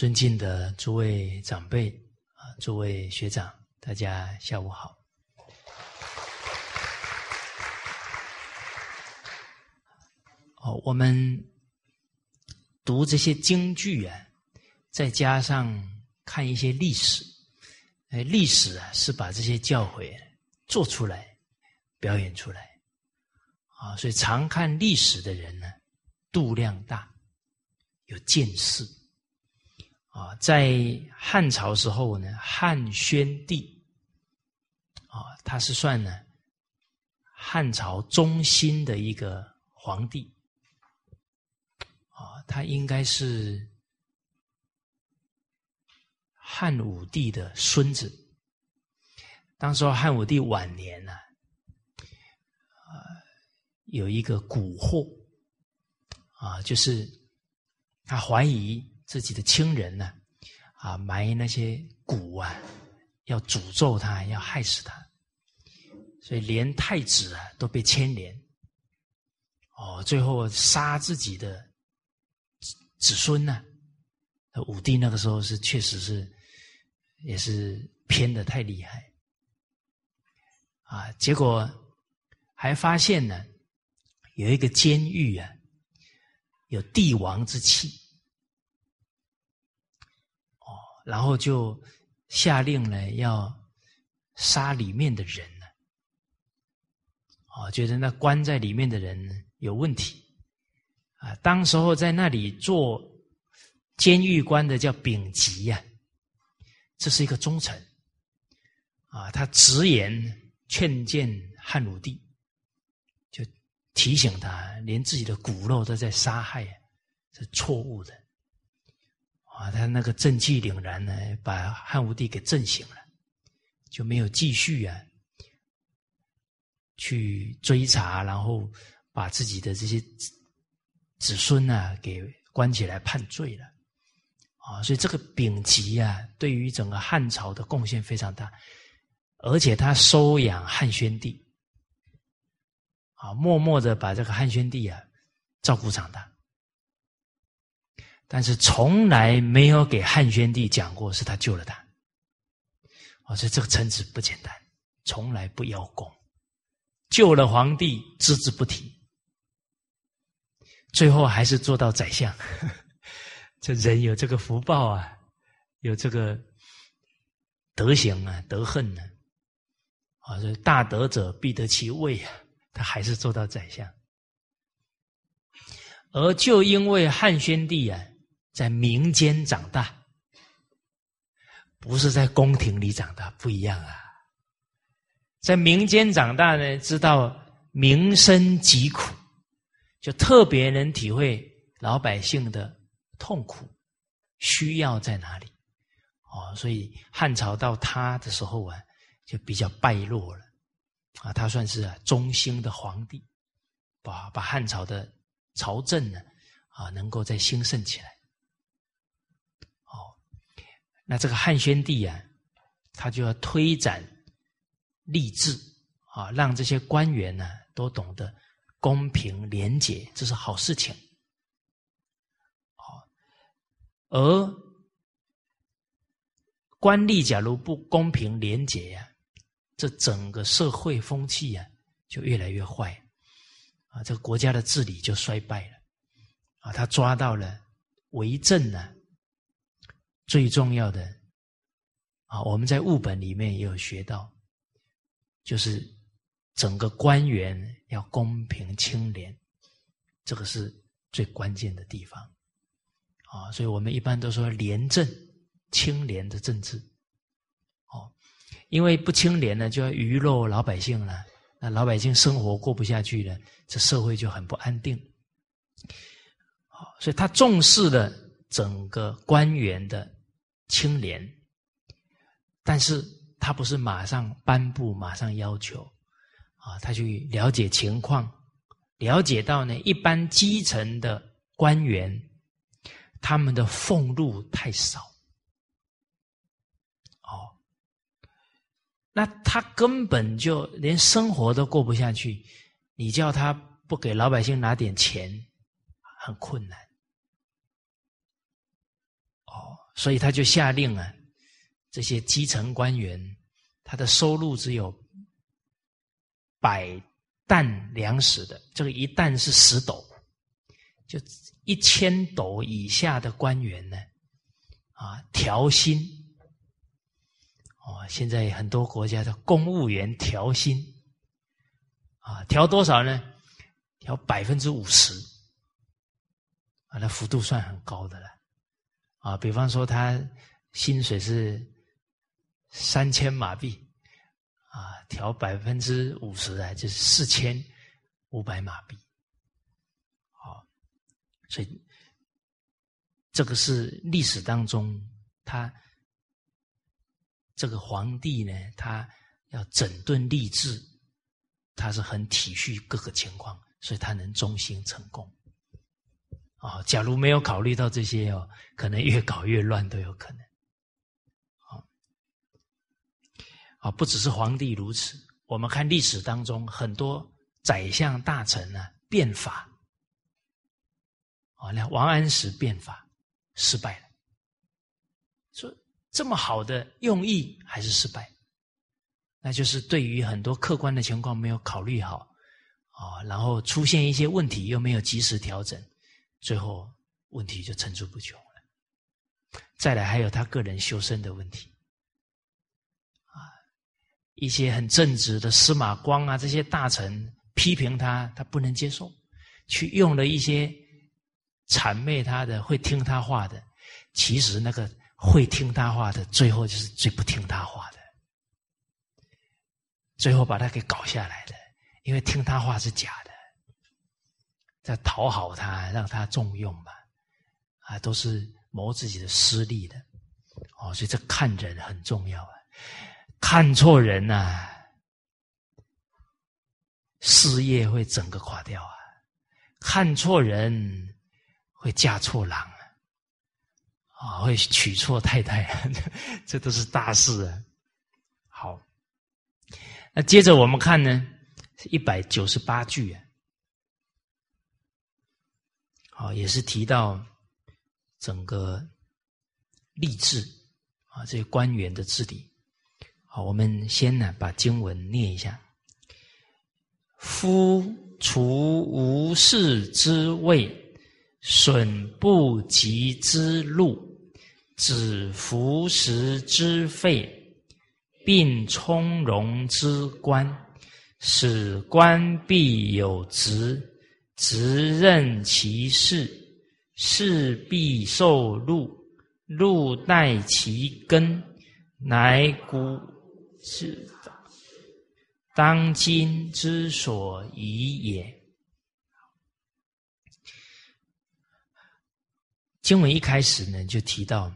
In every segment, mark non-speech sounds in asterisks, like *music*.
尊敬的诸位长辈啊，诸位学长，大家下午好。哦，我们读这些京剧啊，再加上看一些历史，哎，历史啊是把这些教诲做出来、表演出来啊，所以常看历史的人呢，度量大，有见识啊。在汉朝时候呢，汉宣帝啊，他是算呢汉朝中心的一个皇帝。啊，他应该是汉武帝的孙子。当时汉武帝晚年呢，啊，有一个蛊惑，啊，就是他怀疑自己的亲人呢，啊，埋那些蛊啊，要诅咒他，要害死他，所以连太子啊都被牵连。哦，最后杀自己的。子子孙呢？武帝那个时候是确实是，也是偏的太厉害啊！结果还发现呢，有一个监狱啊，有帝王之气哦，然后就下令呢要杀里面的人呢，哦，觉得那关在里面的人有问题。啊，当时候在那里做监狱官的叫丙吉呀，这是一个忠臣。啊，他直言劝谏汉武帝，就提醒他，连自己的骨肉都在杀害，啊是错误的。啊。他那个正气凛然呢，把汉武帝给震醒了，就没有继续啊去追查，然后把自己的这些。子孙呢，给关起来判罪了，啊，所以这个丙吉啊，对于整个汉朝的贡献非常大，而且他收养汉宣帝，啊，默默的把这个汉宣帝啊照顾长大，但是从来没有给汉宣帝讲过是他救了他，啊，所以这个臣子不简单，从来不邀功，救了皇帝只字不提。最后还是做到宰相，*laughs* 这人有这个福报啊，有这个德行啊，德恨呢，啊，这大德者必得其位啊，他还是做到宰相。而就因为汉宣帝啊，在民间长大，不是在宫廷里长大，不一样啊，在民间长大呢，知道民生疾苦。就特别能体会老百姓的痛苦需要在哪里哦，所以汉朝到他的时候啊，就比较败落了啊。他算是啊中兴的皇帝，把把汉朝的朝政呢啊能够再兴盛起来。那这个汉宣帝啊，他就要推展吏治啊，让这些官员呢都懂得。公平廉洁，这是好事情。好，而官吏假如不公平廉洁呀，这整个社会风气呀就越来越坏啊，这个国家的治理就衰败了啊。他抓到了为政呢，最重要的啊，我们在物本里面也有学到，就是。整个官员要公平清廉，这个是最关键的地方啊！所以我们一般都说廉政、清廉的政治。哦，因为不清廉呢，就要鱼肉老百姓了，那老百姓生活过不下去了，这社会就很不安定。好，所以他重视了整个官员的清廉，但是他不是马上颁布、马上要求。啊，他去了解情况，了解到呢，一般基层的官员，他们的俸禄太少，哦，那他根本就连生活都过不下去，你叫他不给老百姓拿点钱，很困难，哦，所以他就下令啊，这些基层官员他的收入只有百担粮食的，这个一担是十斗，就一千斗以下的官员呢，啊，调薪。哦，现在很多国家的公务员调薪，啊，调多少呢？调百分之五十，啊，那幅度算很高的了，啊，比方说他薪水是三千马币，啊，调百分之五十啊，就是四千五百马币，好，所以这个是历史当中他这个皇帝呢，他要整顿吏治，他是很体恤各个情况。所以他能中心成功，啊，假如没有考虑到这些哦，可能越搞越乱都有可能，啊，啊，不只是皇帝如此，我们看历史当中很多宰相大臣呢变法，啊，那王安石变法失败了，说这么好的用意还是失败，那就是对于很多客观的情况没有考虑好。啊，然后出现一些问题，又没有及时调整，最后问题就层出不穷了。再来，还有他个人修身的问题，啊，一些很正直的司马光啊，这些大臣批评他，他不能接受，去用了一些谄媚他的、会听他话的，其实那个会听他话的，最后就是最不听他话的，最后把他给搞下来的。因为听他话是假的，在讨好他，让他重用嘛，啊，都是谋自己的私利的，哦，所以这看人很重要啊，看错人呐，事业会整个垮掉啊，看错人会嫁错郎啊，啊，会娶错太太，*laughs* 这都是大事啊。好，那接着我们看呢。一百九十八句啊，好，也是提到整个吏治啊，这些官员的治理。好，我们先呢把经文念一下：夫除无事之位，损不及之禄，止服食之费，并从容之官。使官必有职，直任其事，事必受禄，禄待其根，乃古是当今之所宜也。经文一开始呢，就提到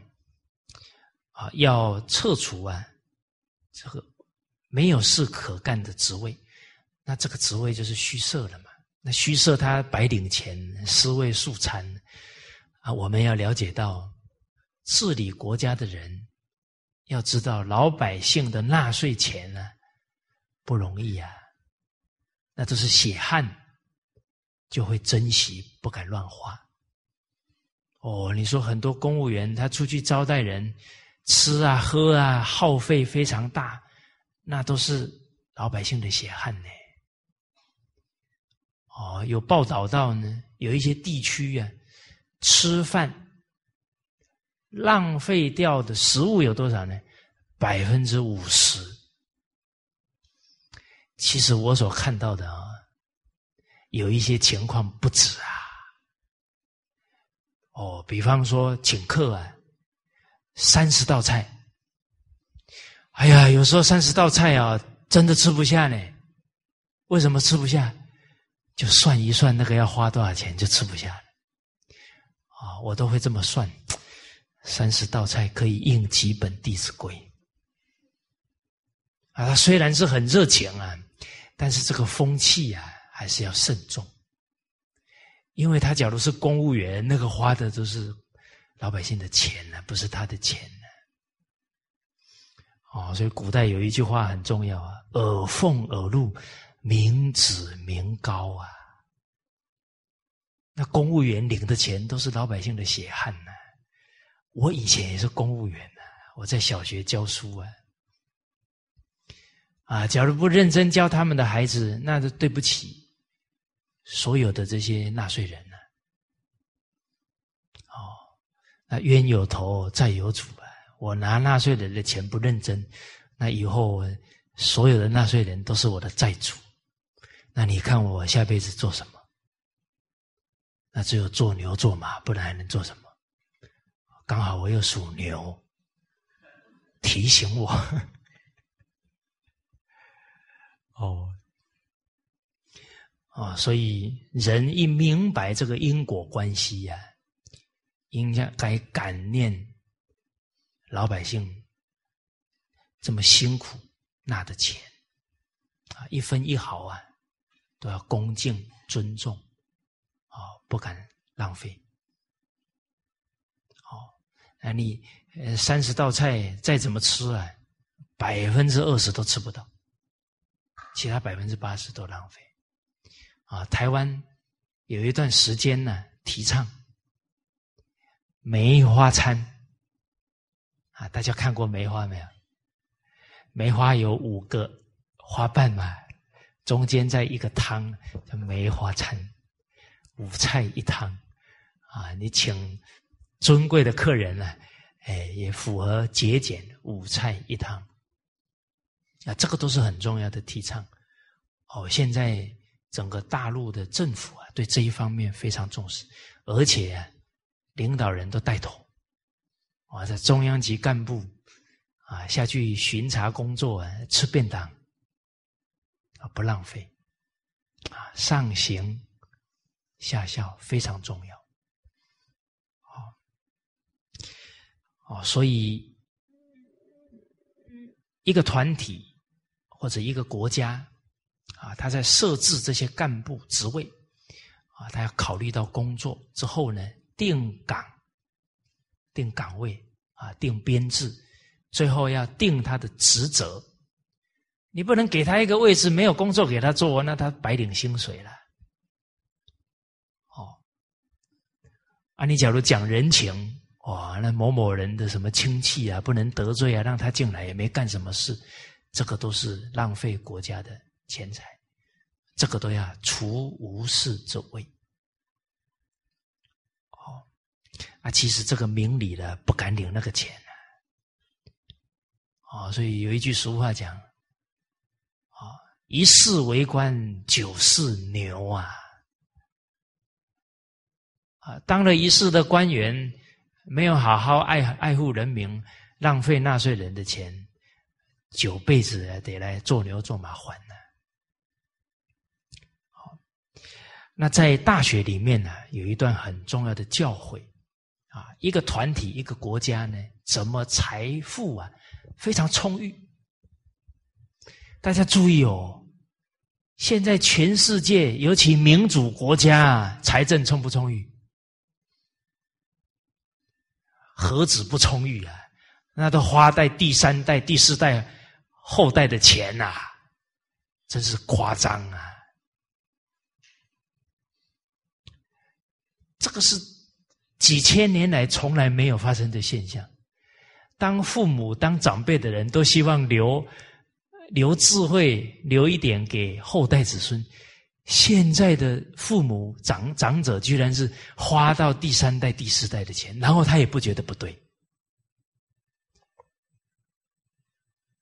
啊，要撤除啊这个没有事可干的职位。那这个职位就是虚设了？那虚设他白领钱，尸位素餐啊！我们要了解到，治理国家的人要知道老百姓的纳税钱呢不容易啊，那都是血汗，就会珍惜，不敢乱花。哦，你说很多公务员他出去招待人，吃啊喝啊，耗费非常大，那都是老百姓的血汗呢。哦，有报道到呢，有一些地区啊，吃饭浪费掉的食物有多少呢？百分之五十。其实我所看到的啊，有一些情况不止啊。哦，比方说请客啊，三十道菜，哎呀，有时候三十道菜啊，真的吃不下呢。为什么吃不下？就算一算那个要花多少钱，就吃不下了。啊，我都会这么算，三十道菜可以应几本《弟子规》。啊，他虽然是很热情啊，但是这个风气啊，还是要慎重。因为他假如是公务员，那个花的都是老百姓的钱呢，不是他的钱呢。哦，所以古代有一句话很重要啊：“耳奉耳禄。”民脂民膏啊，那公务员领的钱都是老百姓的血汗呢。我以前也是公务员呢，我在小学教书啊，啊，假如不认真教他们的孩子，那就对不起所有的这些纳税人了。哦，那冤有头债有主啊！我拿纳税人的钱不认真，那以后所有的纳税人都是我的债主。那你看我下辈子做什么？那只有做牛做马，不然还能做什么？刚好我又属牛，提醒我。*laughs* 哦，哦，所以人一明白这个因果关系呀，应该该感念老百姓这么辛苦纳的钱啊，一分一毫啊，都要恭敬尊重，啊，不敢浪费。哦那你呃三十道菜再怎么吃啊，百分之二十都吃不到，其他百分之八十都浪费。啊，台湾有一段时间呢，提倡梅花餐。啊，大家看过梅花没有？梅花有五个花瓣嘛，中间在一个汤叫梅花餐，五菜一汤。啊，你请。尊贵的客人呢，哎，也符合节俭，五菜一汤啊，这个都是很重要的提倡。哦，现在整个大陆的政府啊，对这一方面非常重视，而且领导人都带头，啊，在中央级干部啊下去巡查工作啊，吃便当，不浪费啊，上行下效非常重要。哦，所以一个团体或者一个国家啊，他在设置这些干部职位啊，他要考虑到工作之后呢，定岗、定岗位啊，定编制，最后要定他的职责。你不能给他一个位置，没有工作给他做，那他白领薪水了。哦，啊，你假如讲人情。哇，那某某人的什么亲戚啊，不能得罪啊，让他进来也没干什么事，这个都是浪费国家的钱财，这个都要除无事之位。哦，啊，其实这个明理的，不敢领那个钱啊。哦，所以有一句俗话讲，一世为官，九世牛啊，啊，当了一世的官员。没有好好爱爱护人民，浪费纳税人的钱，九辈子得来做牛做马还呢。好，那在大学里面呢，有一段很重要的教诲啊，一个团体、一个国家呢，怎么财富啊非常充裕？大家注意哦，现在全世界，尤其民主国家，财政充不充裕？何止不充裕啊？那都花在第三代、第四代后代的钱呐，真是夸张啊！这个是几千年来从来没有发生的现象。当父母、当长辈的人都希望留留智慧，留一点给后代子孙。现在的父母长长者居然是花到第三代、第四代的钱，然后他也不觉得不对。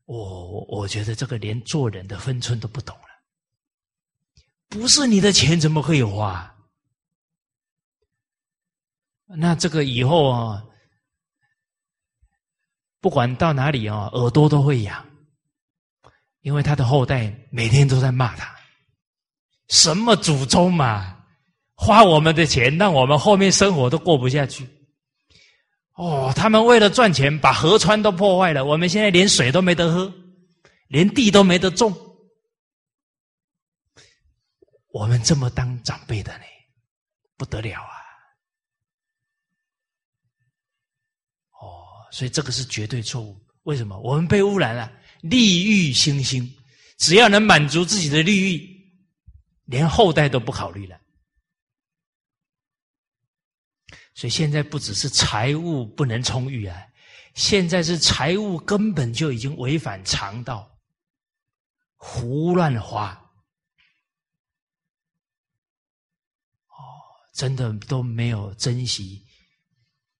我我觉得这个连做人的分寸都不懂了。不是你的钱怎么可以花？那这个以后啊，不管到哪里啊，耳朵都会痒，因为他的后代每天都在骂他。什么祖宗嘛，花我们的钱，让我们后面生活都过不下去。哦，他们为了赚钱，把河川都破坏了，我们现在连水都没得喝，连地都没得种。我们这么当长辈的呢，不得了啊！哦，所以这个是绝对错误。为什么？我们被污染了，利欲熏心，只要能满足自己的利欲。连后代都不考虑了，所以现在不只是财务不能充裕啊，现在是财务根本就已经违反常道，胡乱花，哦，真的都没有珍惜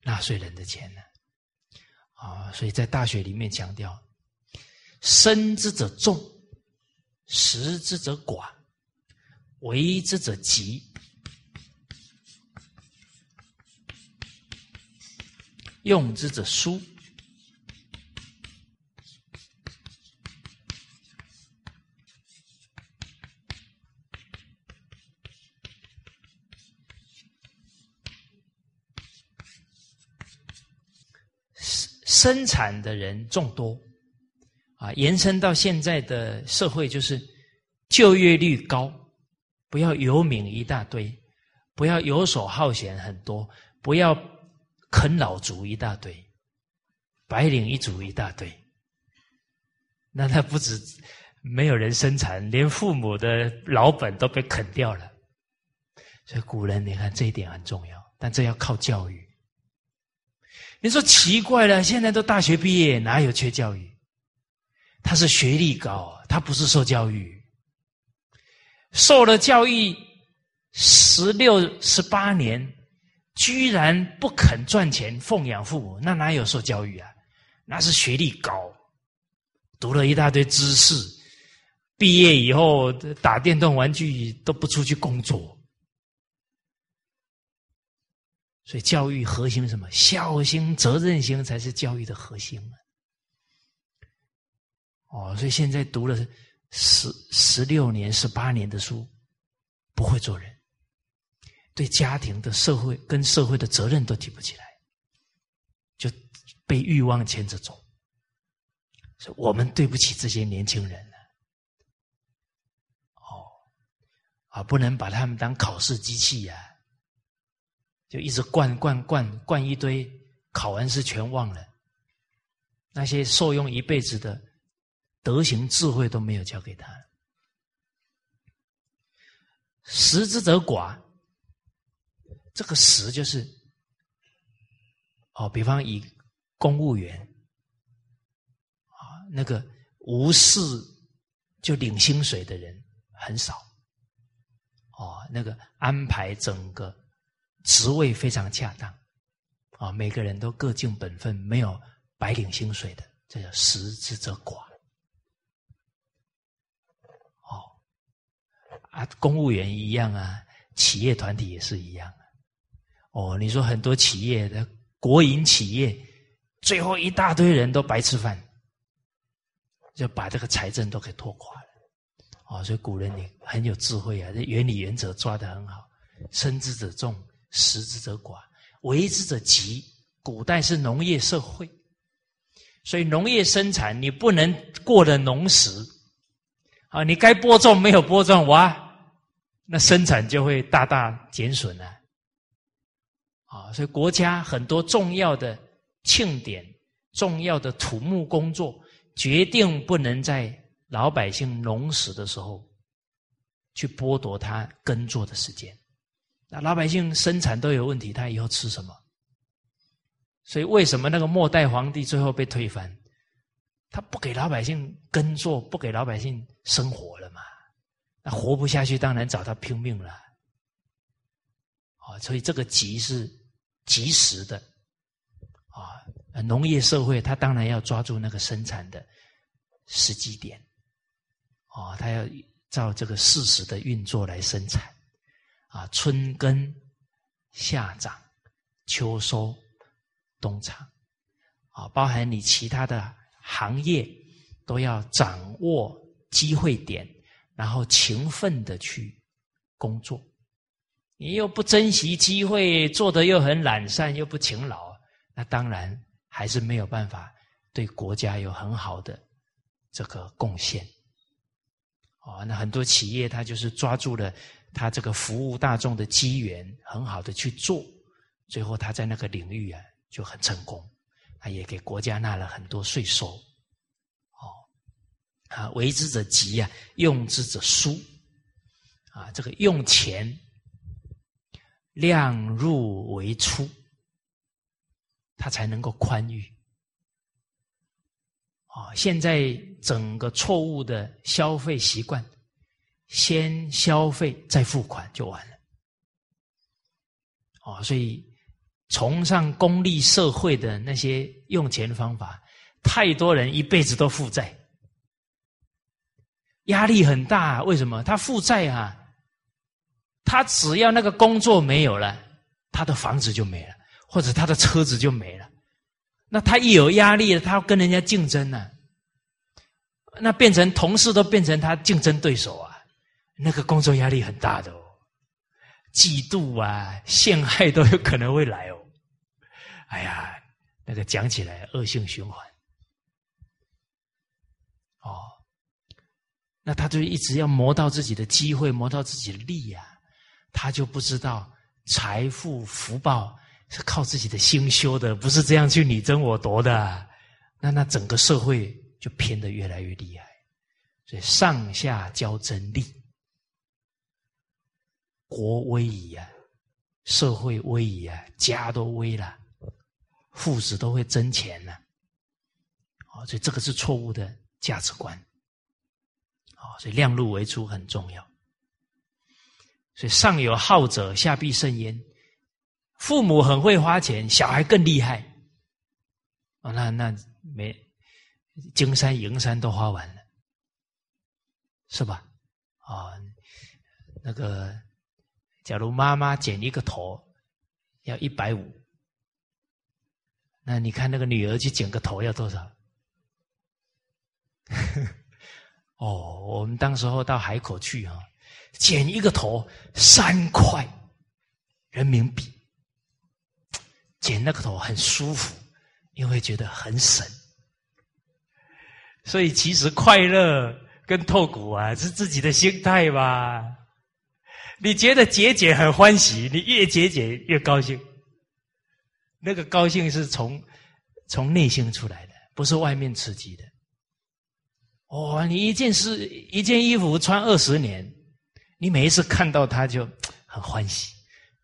纳税人的钱呢，啊，所以在大学里面强调，生之者众，食之者寡，为之者急。用之者疏，生产的人众多，啊，延伸到现在的社会就是就业率高，不要游民一大堆，不要游手好闲很多，不要。啃老族一大堆，白领一族一大堆，那他不止没有人生产，连父母的老本都被啃掉了。所以古人你看这一点很重要，但这要靠教育。你说奇怪了，现在都大学毕业，哪有缺教育？他是学历高，他不是受教育，受了教育十六十八年。居然不肯赚钱奉养父母，那哪有受教育啊？那是学历高，读了一大堆知识，毕业以后打电动玩具都不出去工作。所以教育核心什么？孝心、责任心才是教育的核心啊！哦，所以现在读了十十六年、十八年的书，不会做人。对家庭的社会跟社会的责任都提不起来，就被欲望牵着走。所以我们对不起这些年轻人了。哦，啊，不能把他们当考试机器呀，就一直灌灌灌灌一堆，考完试全忘了。那些受用一辈子的德行智慧都没有教给他。识之者寡。这个“实”就是哦，比方以公务员啊，那个无事就领薪水的人很少哦，那个安排整个职位非常恰当啊，每个人都各尽本分，没有白领薪水的，这叫“实之则寡”。哦，啊，公务员一样啊，企业团体也是一样。哦，你说很多企业的国营企业，最后一大堆人都白吃饭，就把这个财政都给拖垮了。哦，所以古人你很有智慧啊，这原理原则抓得很好。生之者众，食之者寡，为之者急。古代是农业社会，所以农业生产你不能过了农时，啊，你该播种没有播种，哇，那生产就会大大减损了。啊，所以国家很多重要的庆典、重要的土木工作，决定不能在老百姓农时的时候去剥夺他耕作的时间。那老百姓生产都有问题，他以后吃什么？所以为什么那个末代皇帝最后被推翻？他不给老百姓耕作，不给老百姓生活了嘛？那活不下去，当然找他拼命了。啊，所以这个急是。及时的啊，农业社会，它当然要抓住那个生产的时机点，啊，他要照这个事实的运作来生产，啊，春耕、夏长、秋收、冬藏，啊，包含你其他的行业都要掌握机会点，然后勤奋的去工作。你又不珍惜机会，做的又很懒散，又不勤劳，那当然还是没有办法对国家有很好的这个贡献。哦，那很多企业他就是抓住了他这个服务大众的机缘，很好的去做，最后他在那个领域啊就很成功，他也给国家纳了很多税收。哦，啊，为之者急啊，用之者疏。啊，这个用钱。量入为出，他才能够宽裕。啊，现在整个错误的消费习惯，先消费再付款就完了。哦，所以崇尚功利社会的那些用钱方法，太多人一辈子都负债，压力很大。为什么？他负债啊，他只要那个工作没有了，他的房子就没了，或者他的车子就没了。那他一有压力，他要跟人家竞争呢，那变成同事都变成他竞争对手啊，那个工作压力很大的哦，嫉妒啊、陷害都有可能会来哦。哎呀，那个讲起来恶性循环，哦，那他就一直要磨到自己的机会，磨到自己的利呀，他就不知道财富福报。是靠自己的心修的，不是这样去你争我夺的。那那整个社会就偏得越来越厉害，所以上下交争利，国危矣啊，社会危矣啊，家都危了，父子都会争钱呢。哦，所以这个是错误的价值观。哦，所以量入为出很重要。所以上有好者，下必甚焉。父母很会花钱，小孩更厉害。哦，那那没金山银山都花完了，是吧？啊，那个，假如妈妈剪一个头要一百五，那你看那个女儿去剪个头要多少？*laughs* 哦，我们当时候到海口去啊，剪一个头三块人民币。剪那个头很舒服，因为觉得很省，所以其实快乐跟痛苦啊是自己的心态吧。你觉得节俭很欢喜，你越节俭越高兴。那个高兴是从从内心出来的，不是外面刺激的。哦，你一件事一件衣服穿二十年，你每一次看到它就很欢喜。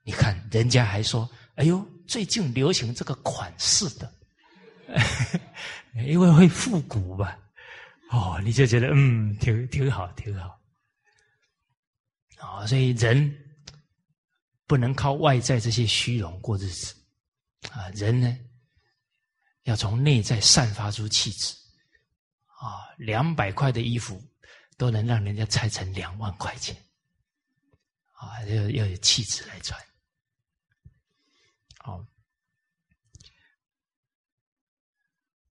你看人家还说：“哎呦。”最近流行这个款式的，*laughs* 因为会复古吧？哦，你就觉得嗯，挺挺好，挺好。啊，所以人不能靠外在这些虚荣过日子啊，人呢要从内在散发出气质啊，两百块的衣服都能让人家拆成两万块钱啊，要要有气质来穿。哦，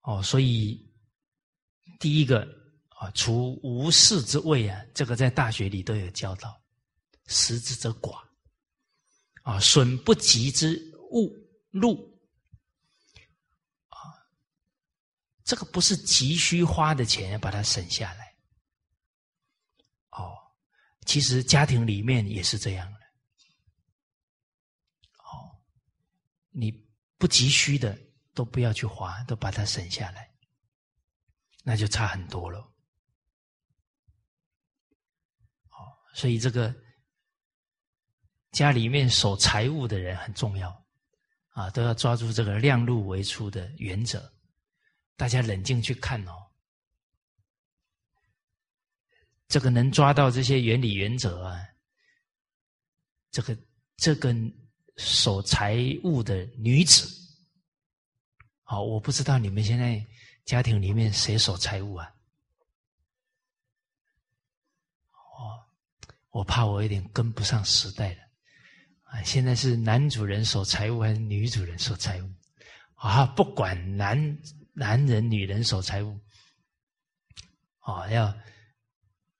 哦，所以第一个啊，除无事之谓啊，这个在大学里都有教到，食之则寡啊，损不及之物路啊，这个不是急需花的钱，要把它省下来。哦，其实家庭里面也是这样的。哦。你不急需的都不要去花，都把它省下来，那就差很多了。好，所以这个家里面守财务的人很重要啊，都要抓住这个量入为出的原则。大家冷静去看哦，这个能抓到这些原理原则啊，这个这个。守财物的女子，好，我不知道你们现在家庭里面谁守财物啊？哦，我怕我有点跟不上时代了啊！现在是男主人守财物还是女主人守财物？啊，不管男男人女人守财物，啊，要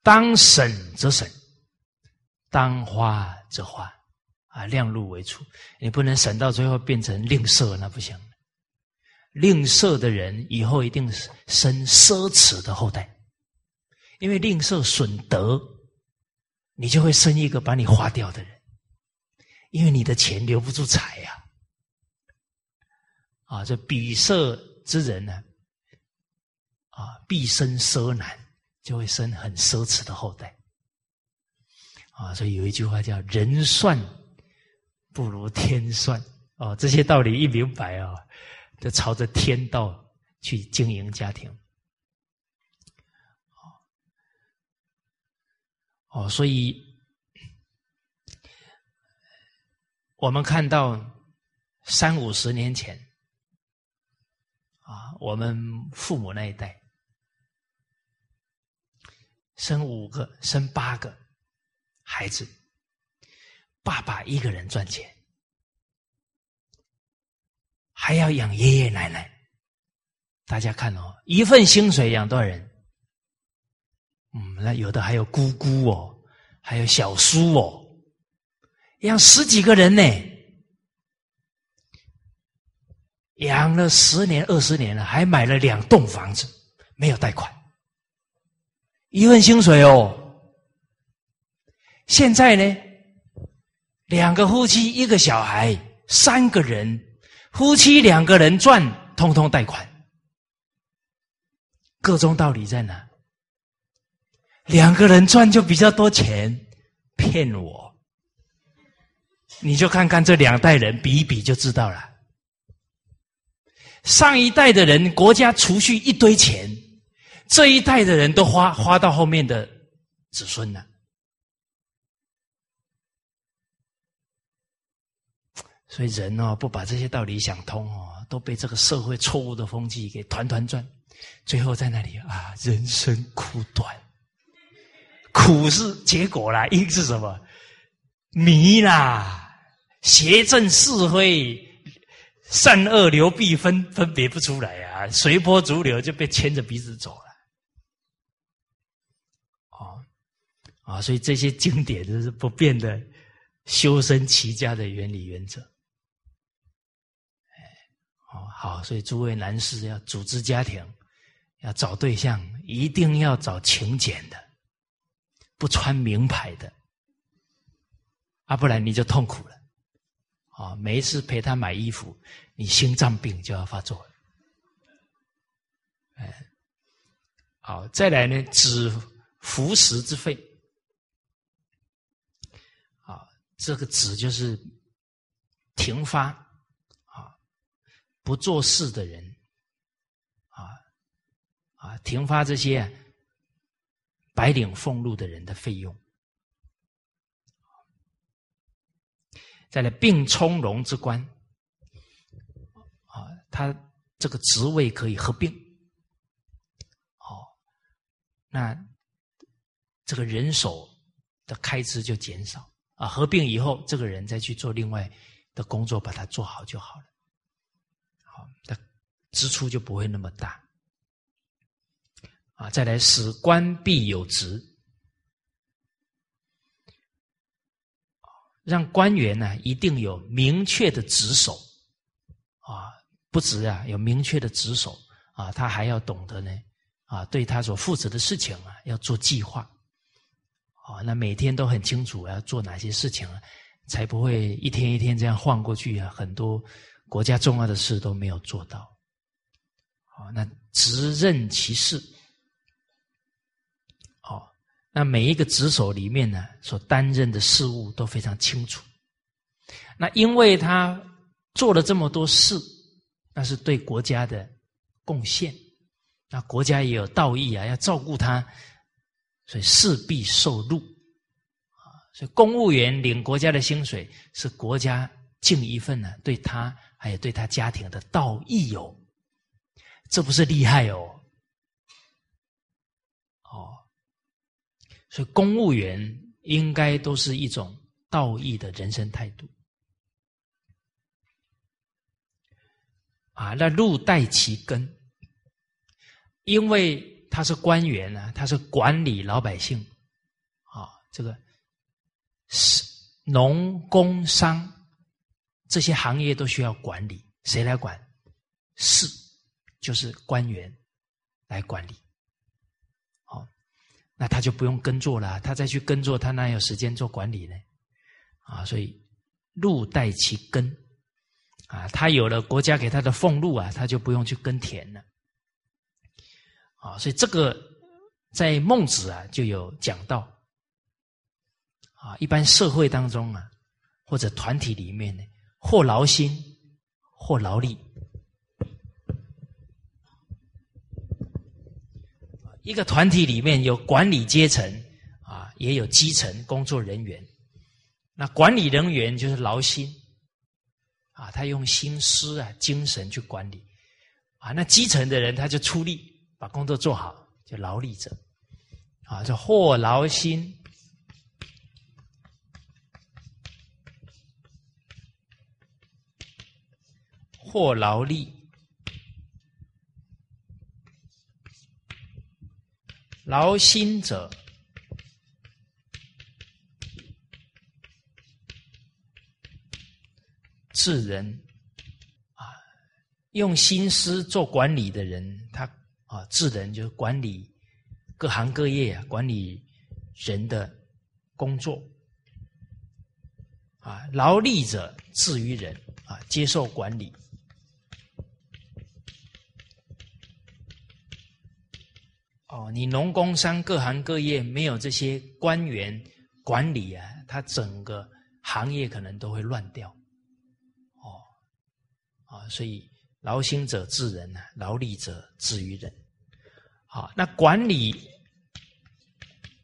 当省则省，当花则花。啊，量入为出，你不能省到最后变成吝啬，那不行。吝啬的人以后一定生奢侈的后代，因为吝啬损德，你就会生一个把你花掉的人，因为你的钱留不住财呀。啊，这比色之人呢，啊，必生奢难，就会生很奢侈的后代。啊，所以有一句话叫“人算”。不如天算哦，这些道理一明白啊，就朝着天道去经营家庭。哦，所以我们看到三五十年前啊，我们父母那一代生五个、生八个孩子，爸爸一个人赚钱，还要养爷爷奶奶。大家看哦，一份薪水养多少人？嗯，那有的还有姑姑哦，还有小叔哦，养十几个人呢，养了十年二十年了，还买了两栋房子，没有贷款，一份薪水哦。现在呢，两个夫妻一个小孩，三个人，夫妻两个人赚，通通贷款，各中道理在哪？两个人赚就比较多钱，骗我，你就看看这两代人比一比就知道了。上一代的人国家储蓄一堆钱，这一代的人都花花到后面的子孙了。所以人哦，不把这些道理想通哦，都被这个社会错误的风气给团团转，最后在那里啊，人生苦短。苦是结果啦，因是什么？迷啦，邪正是非，善恶流弊分分别不出来啊，随波逐流就被牵着鼻子走了。哦，啊，所以这些经典都是不变的修身齐家的原理原则。哦，好，所以诸位男士要组织家庭，要找对象，一定要找勤俭的。不穿名牌的，啊，不然你就痛苦了。啊，每一次陪他买衣服，你心脏病就要发作了。哎，好，再来呢，止服食之费。啊，这个止就是停发，啊，不做事的人，啊，啊，停发这些。白领俸禄的人的费用，再来并充融之官，啊，他这个职位可以合并，哦，那这个人手的开支就减少啊，合并以后，这个人再去做另外的工作，把它做好就好了，好，的支出就不会那么大。啊，再来使官必有职，让官员呢一定有明确的职守，啊，不止啊有明确的职守。啊，他还要懂得呢啊，对他所负责的事情啊要做计划，啊，那每天都很清楚要做哪些事情啊，才不会一天一天这样晃过去啊，很多国家重要的事都没有做到，啊，那职任其事。那每一个职守里面呢，所担任的事务都非常清楚。那因为他做了这么多事，那是对国家的贡献。那国家也有道义啊，要照顾他，所以势必受禄啊。所以公务员领国家的薪水，是国家尽一份呢，对他还有对他家庭的道义哦。这不是厉害哦。所以，公务员应该都是一种道义的人生态度啊。那路带其根，因为他是官员啊，他是管理老百姓啊。这个是农工商这些行业都需要管理，谁来管？是，就是官员来管理。那他就不用耕作了，他再去耕作，他哪有时间做管理呢？啊，所以禄带其根，啊，他有了国家给他的俸禄啊，他就不用去耕田了。啊，所以这个在孟子啊就有讲到，啊，一般社会当中啊，或者团体里面呢，或劳心，或劳力，一个团体里面有管理阶层啊，也有基层工作人员。那管理人员就是劳心啊，他用心思啊、精神去管理啊。那基层的人他就出力把工作做好，就劳力者啊，叫或劳心，或劳力。劳心者，治人啊，用心思做管理的人，他啊治人就是管理各行各业啊，管理人的工作啊。劳力者治于人啊，接受管理。哦，你农工商各行各业没有这些官员管理啊，他整个行业可能都会乱掉。哦，啊，所以劳心者治人呐，劳力者治于人。好，那管理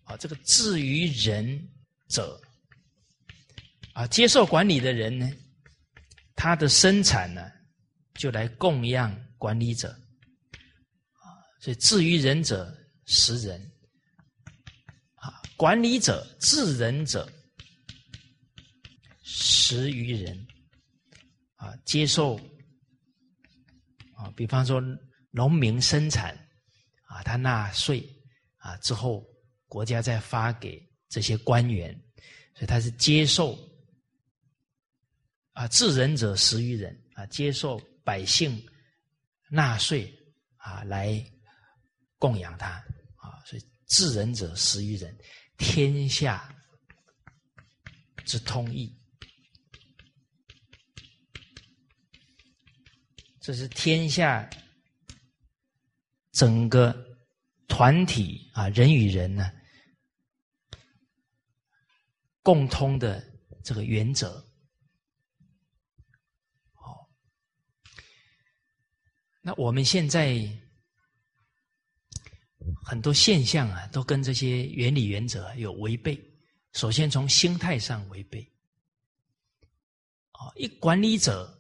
啊，这个治于人者啊，接受管理的人呢，他的生产呢，就来供养管理者。所以，至于人者，食人；啊，管理者治人者，食于人。啊，接受啊，比方说农民生产啊，他纳税啊之后，国家再发给这些官员，所以他是接受啊，治人者食于人啊，接受百姓纳税啊来。供养他啊，所以治人者食于人，天下之通义。这是天下整个团体啊，人与人呢共通的这个原则。好，那我们现在。很多现象啊，都跟这些原理原则有违背。首先从心态上违背。啊，一管理者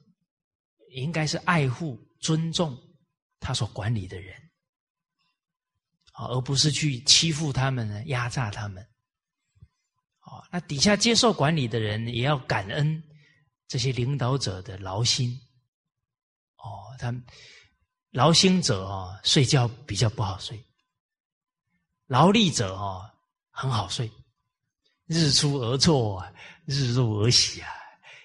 应该是爱护、尊重他所管理的人，啊，而不是去欺负他们，压榨他们。啊，那底下接受管理的人也要感恩这些领导者的劳心。哦，他劳心者啊，睡觉比较不好睡。劳力者哦，很好睡，日出而作，日入而息啊。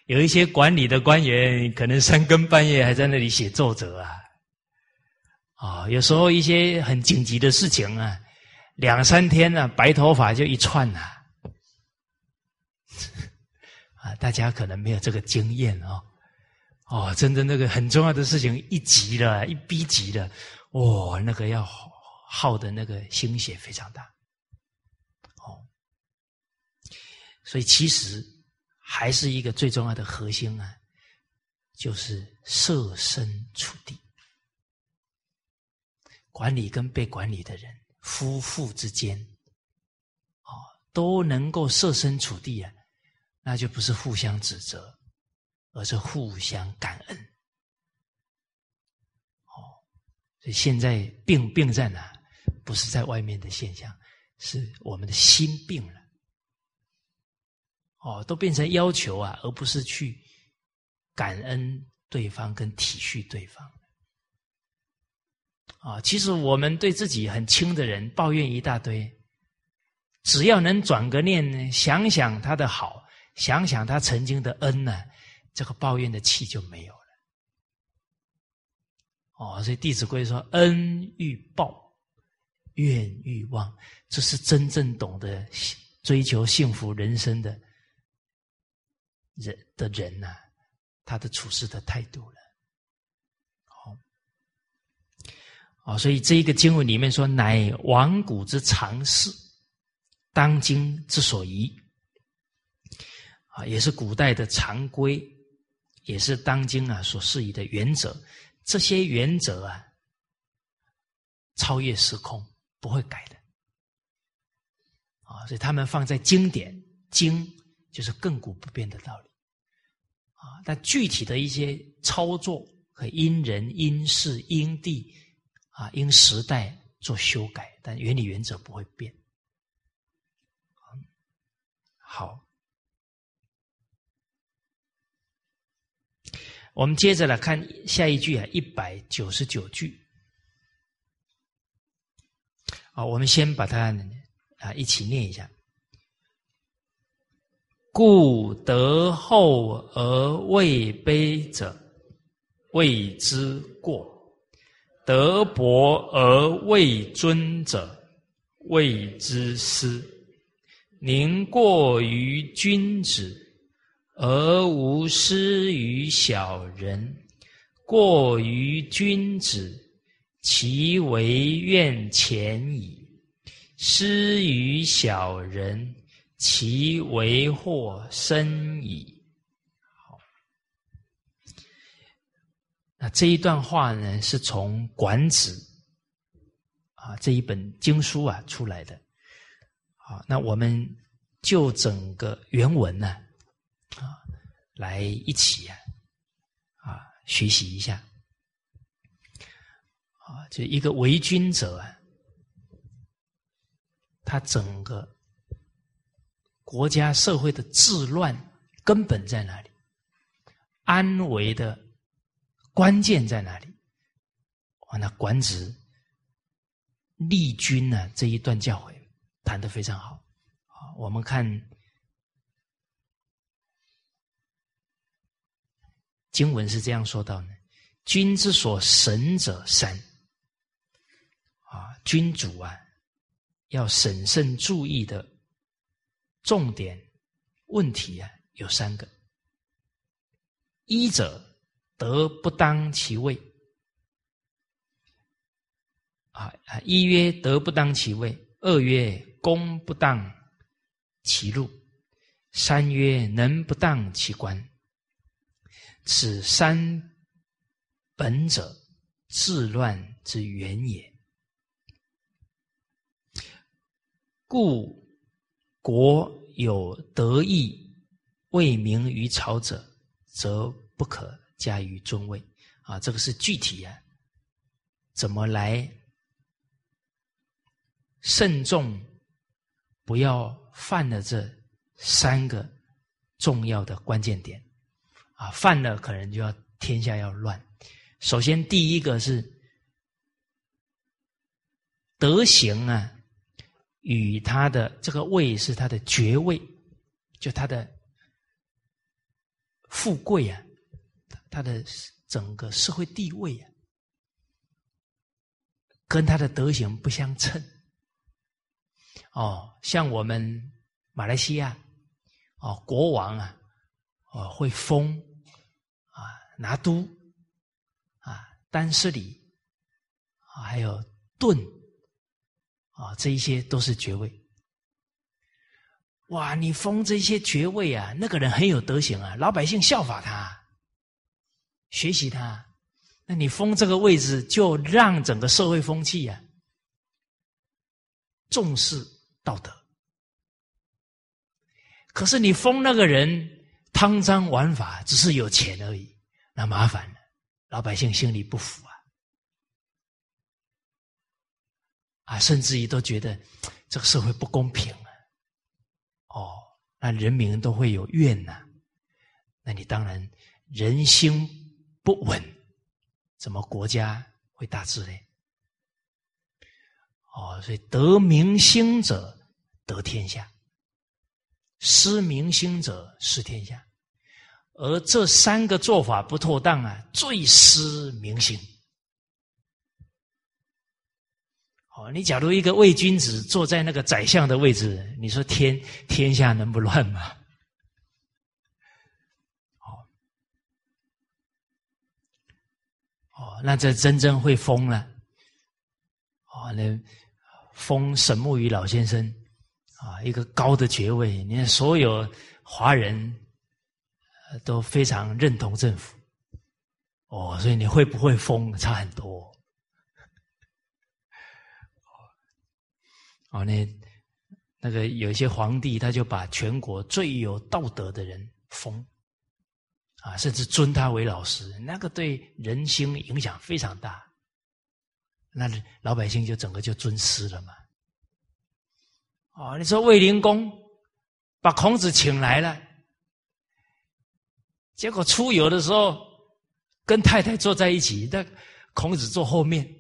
有一些管理的官员，可能三更半夜还在那里写奏折啊。啊，有时候一些很紧急的事情啊，两三天呢，白头发就一串呐。*laughs* 啊，大家可能没有这个经验哦。哦，真的那个很重要的事情一急了，一逼急了，哇，那个要。耗的那个心血非常大，哦，所以其实还是一个最重要的核心啊，就是设身处地，管理跟被管理的人夫妇之间，哦，都能够设身处地啊，那就不是互相指责，而是互相感恩。哦，所以现在病病在哪？不是在外面的现象，是我们的心病了。哦，都变成要求啊，而不是去感恩对方跟体恤对方。啊，其实我们对自己很亲的人抱怨一大堆，只要能转个念呢，想想他的好，想想他曾经的恩呢，这个抱怨的气就没有了。哦，所以《弟子规》说：“恩欲报。”愿欲望，这是真正懂得追求幸福人生的人的人呐，他的处事的态度了。好，啊，所以这一个经文里面说：“乃亡古之常事，当今之所宜。”啊，也是古代的常规，也是当今啊所适宜的原则。这些原则啊，超越时空。不会改的。啊，所以他们放在经典经，就是亘古不变的道理。啊，但具体的一些操作，可以因人因事因地啊因时代做修改，但原理原则不会变。好，我们接着来看下一句啊，一百九十九句。好，我们先把它啊一起念一下。故德厚而位卑者，谓之过；德薄而位尊者，谓之失。宁过于君子，而无失于小人。过于君子，其为怨浅矣；施于小人。其为祸深矣。好，那这一段话呢，是从《管子》啊这一本经书啊出来的。好，那我们就整个原文呢啊来一起啊啊学习一下。啊，就一个为君者啊，他整个。国家社会的治乱根本在哪里？安危的关键在哪里？哇，那管子立君呢这一段教诲谈得非常好。啊，我们看经文是这样说到呢：君之所审者三。君主啊要审慎注意的。重点问题啊，有三个：一者德不当其位，啊啊，一曰德不当其位；二曰功不当其禄；三曰能不当其官。此三本者，治乱之源也。故。国有德义为名于朝者，则不可加于尊位。啊，这个是具体啊，怎么来慎重，不要犯了这三个重要的关键点。啊，犯了可能就要天下要乱。首先，第一个是德行啊。与他的这个位是他的爵位，就他的富贵啊，他的整个社会地位啊，跟他的德行不相称。哦，像我们马来西亚，哦，国王啊，哦，会封啊，拿督啊，丹斯里啊，还有顿。啊，这一些都是爵位。哇，你封这些爵位啊，那个人很有德行啊，老百姓效法他，学习他。那你封这个位置，就让整个社会风气呀重视道德。可是你封那个人贪赃枉法，只是有钱而已，那麻烦了，老百姓心里不服。啊，甚至于都觉得这个社会不公平啊！哦，那人民都会有怨呐。那你当然人心不稳，怎么国家会大治呢？哦，所以得民心者得天下，失民心者失天下。而这三个做法不妥当啊，最失民心。哦，你假如一个伪君子坐在那个宰相的位置，你说天天下能不乱吗？哦，哦，那这真正会疯了。哦，那封沈木鱼老先生啊，一个高的爵位，你看所有华人都非常认同政府。哦，所以你会不会疯差很多。哦，那那个有一些皇帝，他就把全国最有道德的人封，啊，甚至尊他为老师，那个对人心影响非常大。那老百姓就整个就尊师了嘛。哦，你说卫灵公把孔子请来了，结果出游的时候跟太太坐在一起，那孔子坐后面，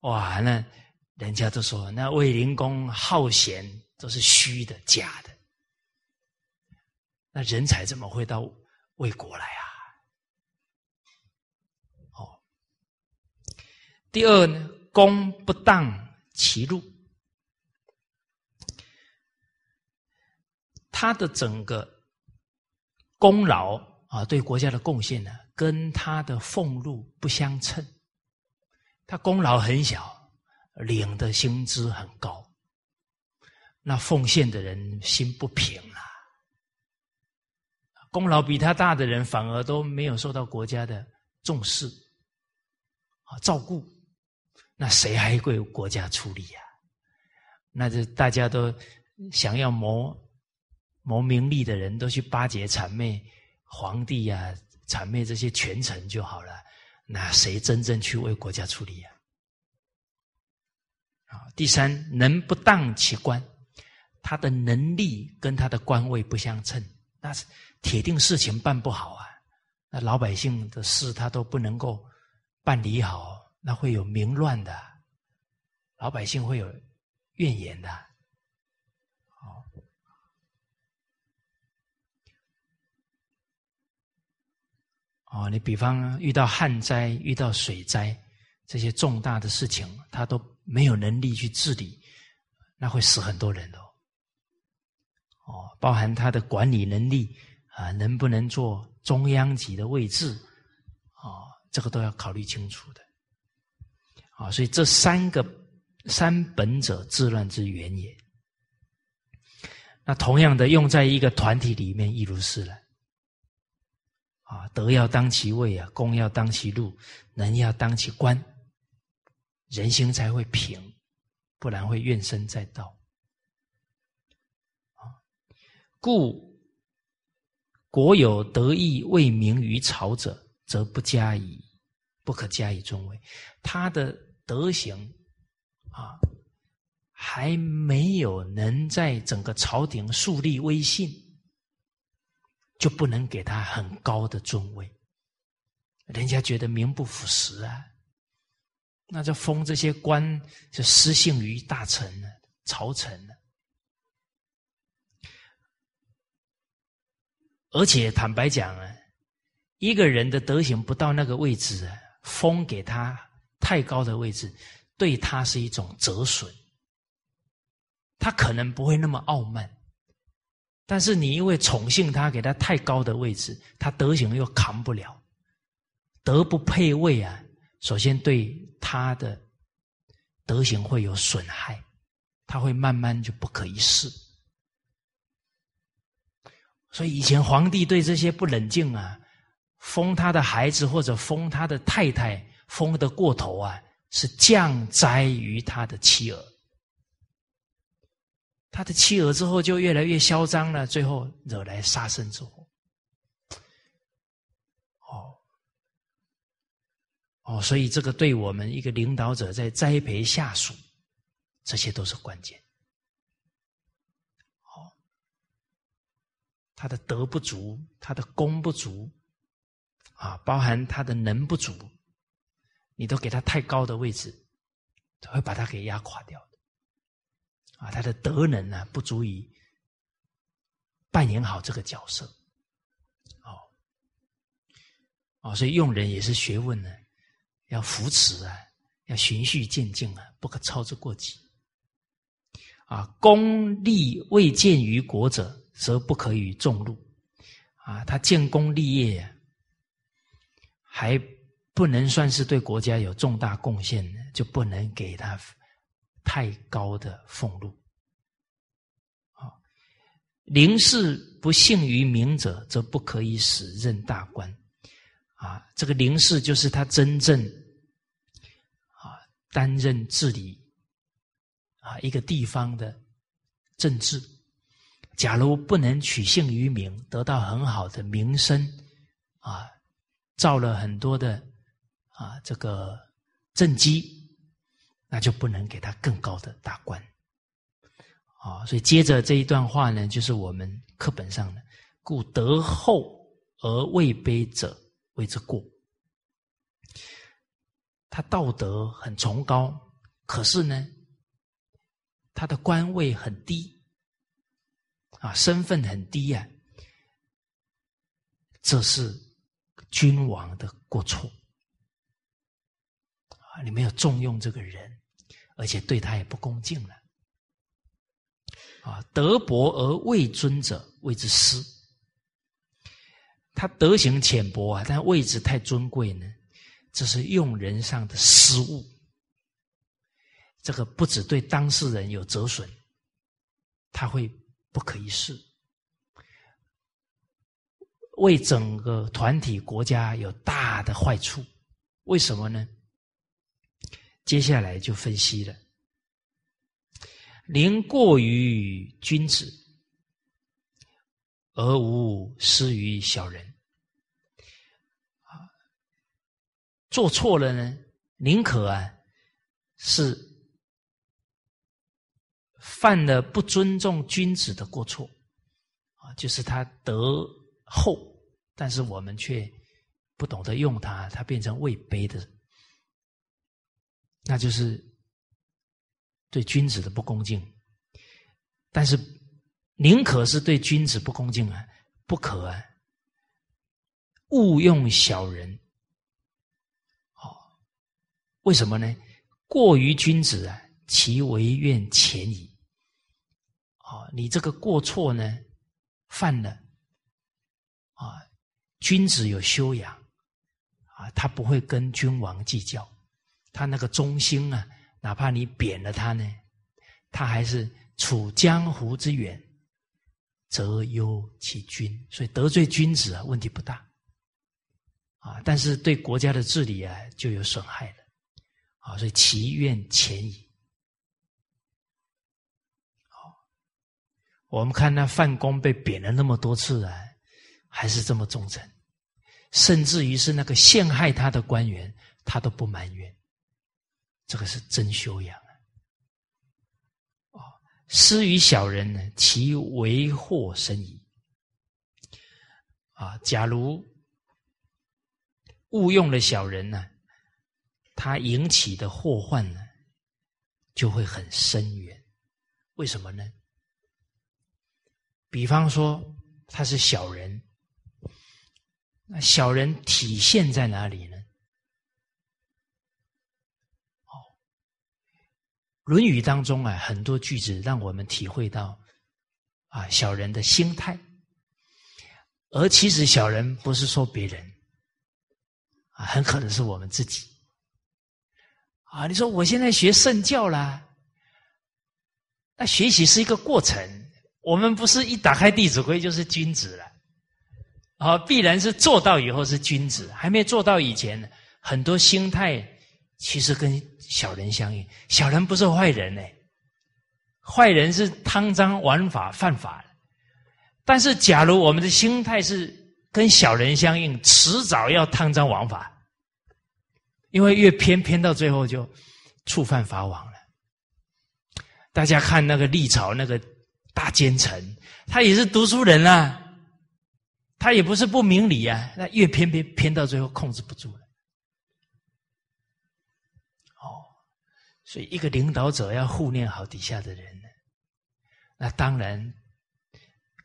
哇，那。人家都说那卫灵公好贤都是虚的、假的，那人才怎么会到魏国来啊？哦，第二呢，公不当其禄，他的整个功劳啊，对国家的贡献呢，跟他的俸禄不相称，他功劳很小。领的薪资很高，那奉献的人心不平啊。功劳比他大的人反而都没有受到国家的重视啊照顾，那谁还为国家出力呀？那这大家都想要谋谋名利的人都去巴结谄媚皇帝呀，谄媚这些权臣就好了。那谁真正去为国家出力呀？啊，啊第三，能不当其官，他的能力跟他的官位不相称，那是铁定事情办不好啊。那老百姓的事他都不能够办理好，那会有民乱的，老百姓会有怨言的。哦，哦，你比方遇到旱灾、遇到水灾这些重大的事情，他都。没有能力去治理，那会死很多人哦。哦，包含他的管理能力啊，能不能做中央级的位置啊？这个都要考虑清楚的。啊，所以这三个三本者，治乱之源也。那同样的，用在一个团体里面，亦如是了。啊，德要当其位啊，功要当其禄，能要当其官。人心才会平，不然会怨声载道。啊，故国有得意为名于朝者，则不加以不可加以尊位。他的德行啊，还没有能在整个朝廷树立威信，就不能给他很高的尊位。人家觉得名不符实啊。那就封这些官，就失信于大臣了、朝臣了。而且坦白讲啊，一个人的德行不到那个位置，封给他太高的位置，对他是一种折损。他可能不会那么傲慢，但是你因为宠幸他，给他太高的位置，他德行又扛不了，德不配位啊。首先对他的德行会有损害，他会慢慢就不可一世。所以以前皇帝对这些不冷静啊，封他的孩子或者封他的太太封的过头啊，是降灾于他的妻儿。他的妻儿之后就越来越嚣张了，最后惹来杀身之祸。哦，所以这个对我们一个领导者在栽培下属，这些都是关键。哦，他的德不足，他的功不足，啊，包含他的能不足，你都给他太高的位置，会把他给压垮掉的。啊，他的德能呢，不足以扮演好这个角色。哦，哦，所以用人也是学问呢。要扶持啊，要循序渐进啊，不可操之过急。啊，功利未见于国者，则不可与众禄。啊，他建功立业，还不能算是对国家有重大贡献，就不能给他太高的俸禄。啊，临事不幸于民者，则不可以使任大官。啊，这个临事就是他真正。担任治理啊，一个地方的政治，假如不能取信于民，得到很好的名声，啊，造了很多的啊这个政绩，那就不能给他更高的大官。啊，所以接着这一段话呢，就是我们课本上的“故德厚而位卑者谓之过”。他道德很崇高，可是呢，他的官位很低，啊，身份很低呀，这是君王的过错。啊，你没有重用这个人，而且对他也不恭敬了。啊，德薄而位尊者谓之师。他德行浅薄啊，但位置太尊贵呢，这是用人上的失误。这个不只对当事人有折损，他会不可一世，为整个团体国家有大的坏处。为什么呢？接下来就分析了。宁过于君子，而无失于小人。啊，做错了呢，宁可啊是犯了不尊重君子的过错，啊，就是他德厚，但是我们却不懂得用它，它变成位卑的，那就是。对君子的不恭敬，但是宁可是对君子不恭敬啊，不可啊，勿用小人。为什么呢？过于君子啊，其为怨浅矣。哦，你这个过错呢，犯了啊，君子有修养啊，他不会跟君王计较，他那个忠心啊。哪怕你贬了他呢，他还是处江湖之远，则忧其君。所以得罪君子啊，问题不大啊。但是对国家的治理啊，就有损害了啊。所以其怨浅矣。好，我们看那范公被贬了那么多次啊，还是这么忠诚，甚至于是那个陷害他的官员，他都不埋怨。这个是真修养啊！哦，施于小人呢，其为祸深矣。啊，假如误用了小人呢，他引起的祸患呢，就会很深远。为什么呢？比方说他是小人，那小人体现在哪里呢？《哦论语》当中啊，很多句子让我们体会到啊小人的心态，而其实小人不是说别人啊，很可能是我们自己啊。你说我现在学圣教啦，那学习是一个过程，我们不是一打开《弟子规》就是君子了啊，必然是做到以后是君子，还没做到以前，很多心态其实跟。小人相应，小人不是坏人呢，坏人是贪赃枉法犯法。但是，假如我们的心态是跟小人相应，迟早要贪赃枉法，因为越偏偏到最后就触犯法网了。大家看那个历朝那个大奸臣，他也是读书人啊，他也不是不明理啊，那越偏偏偏到最后控制不住了。哦所以，一个领导者要护念好底下的人，那当然，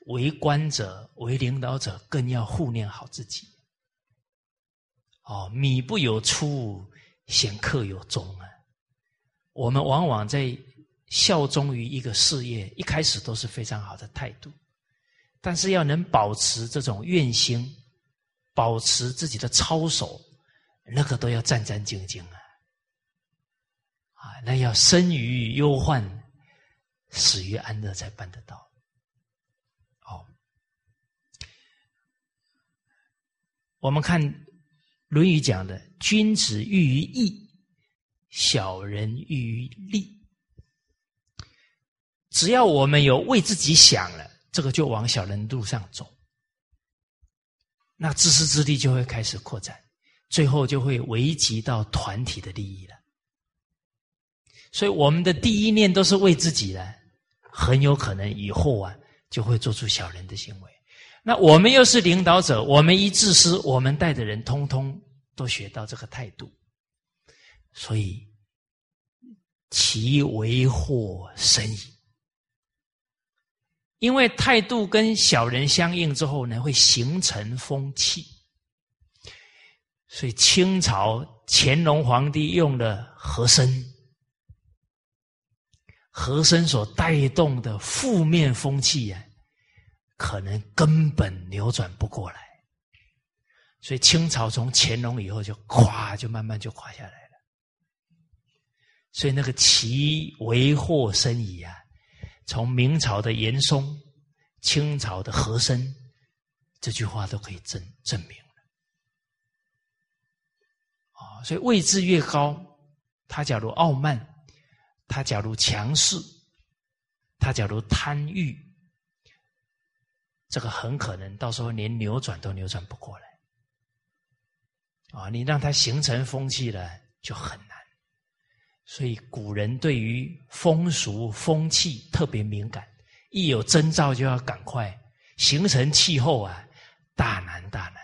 为官者、为领导者更要护念好自己。哦，米不有出，显客有终啊！我们往往在效忠于一个事业，一开始都是非常好的态度，但是要能保持这种愿心，保持自己的操守，那个都要战战兢兢啊！啊，那要生于忧患，死于安乐才办得到。哦，我们看《论语》讲的：“君子喻于义，小人喻于利。”只要我们有为自己想了，这个就往小人路上走，那自私自利就会开始扩展，最后就会危及到团体的利益了。所以我们的第一念都是为自己的，很有可能以后啊就会做出小人的行为。那我们又是领导者，我们一自私，我们带的人通通都学到这个态度，所以其为祸深矣。因为态度跟小人相应之后呢，会形成风气，所以清朝乾隆皇帝用了和珅。和珅所带动的负面风气呀，可能根本扭转不过来，所以清朝从乾隆以后就垮，就慢慢就垮下来了。所以那个“其为祸深矣”啊，从明朝的严嵩、清朝的和珅这句话都可以证证明了。啊，所以位置越高，他假如傲慢。他假如强势，他假如贪欲，这个很可能到时候连扭转都扭转不过来。啊，你让它形成风气了就很难。所以古人对于风俗风气特别敏感，一有征兆就要赶快形成气候啊，大难大难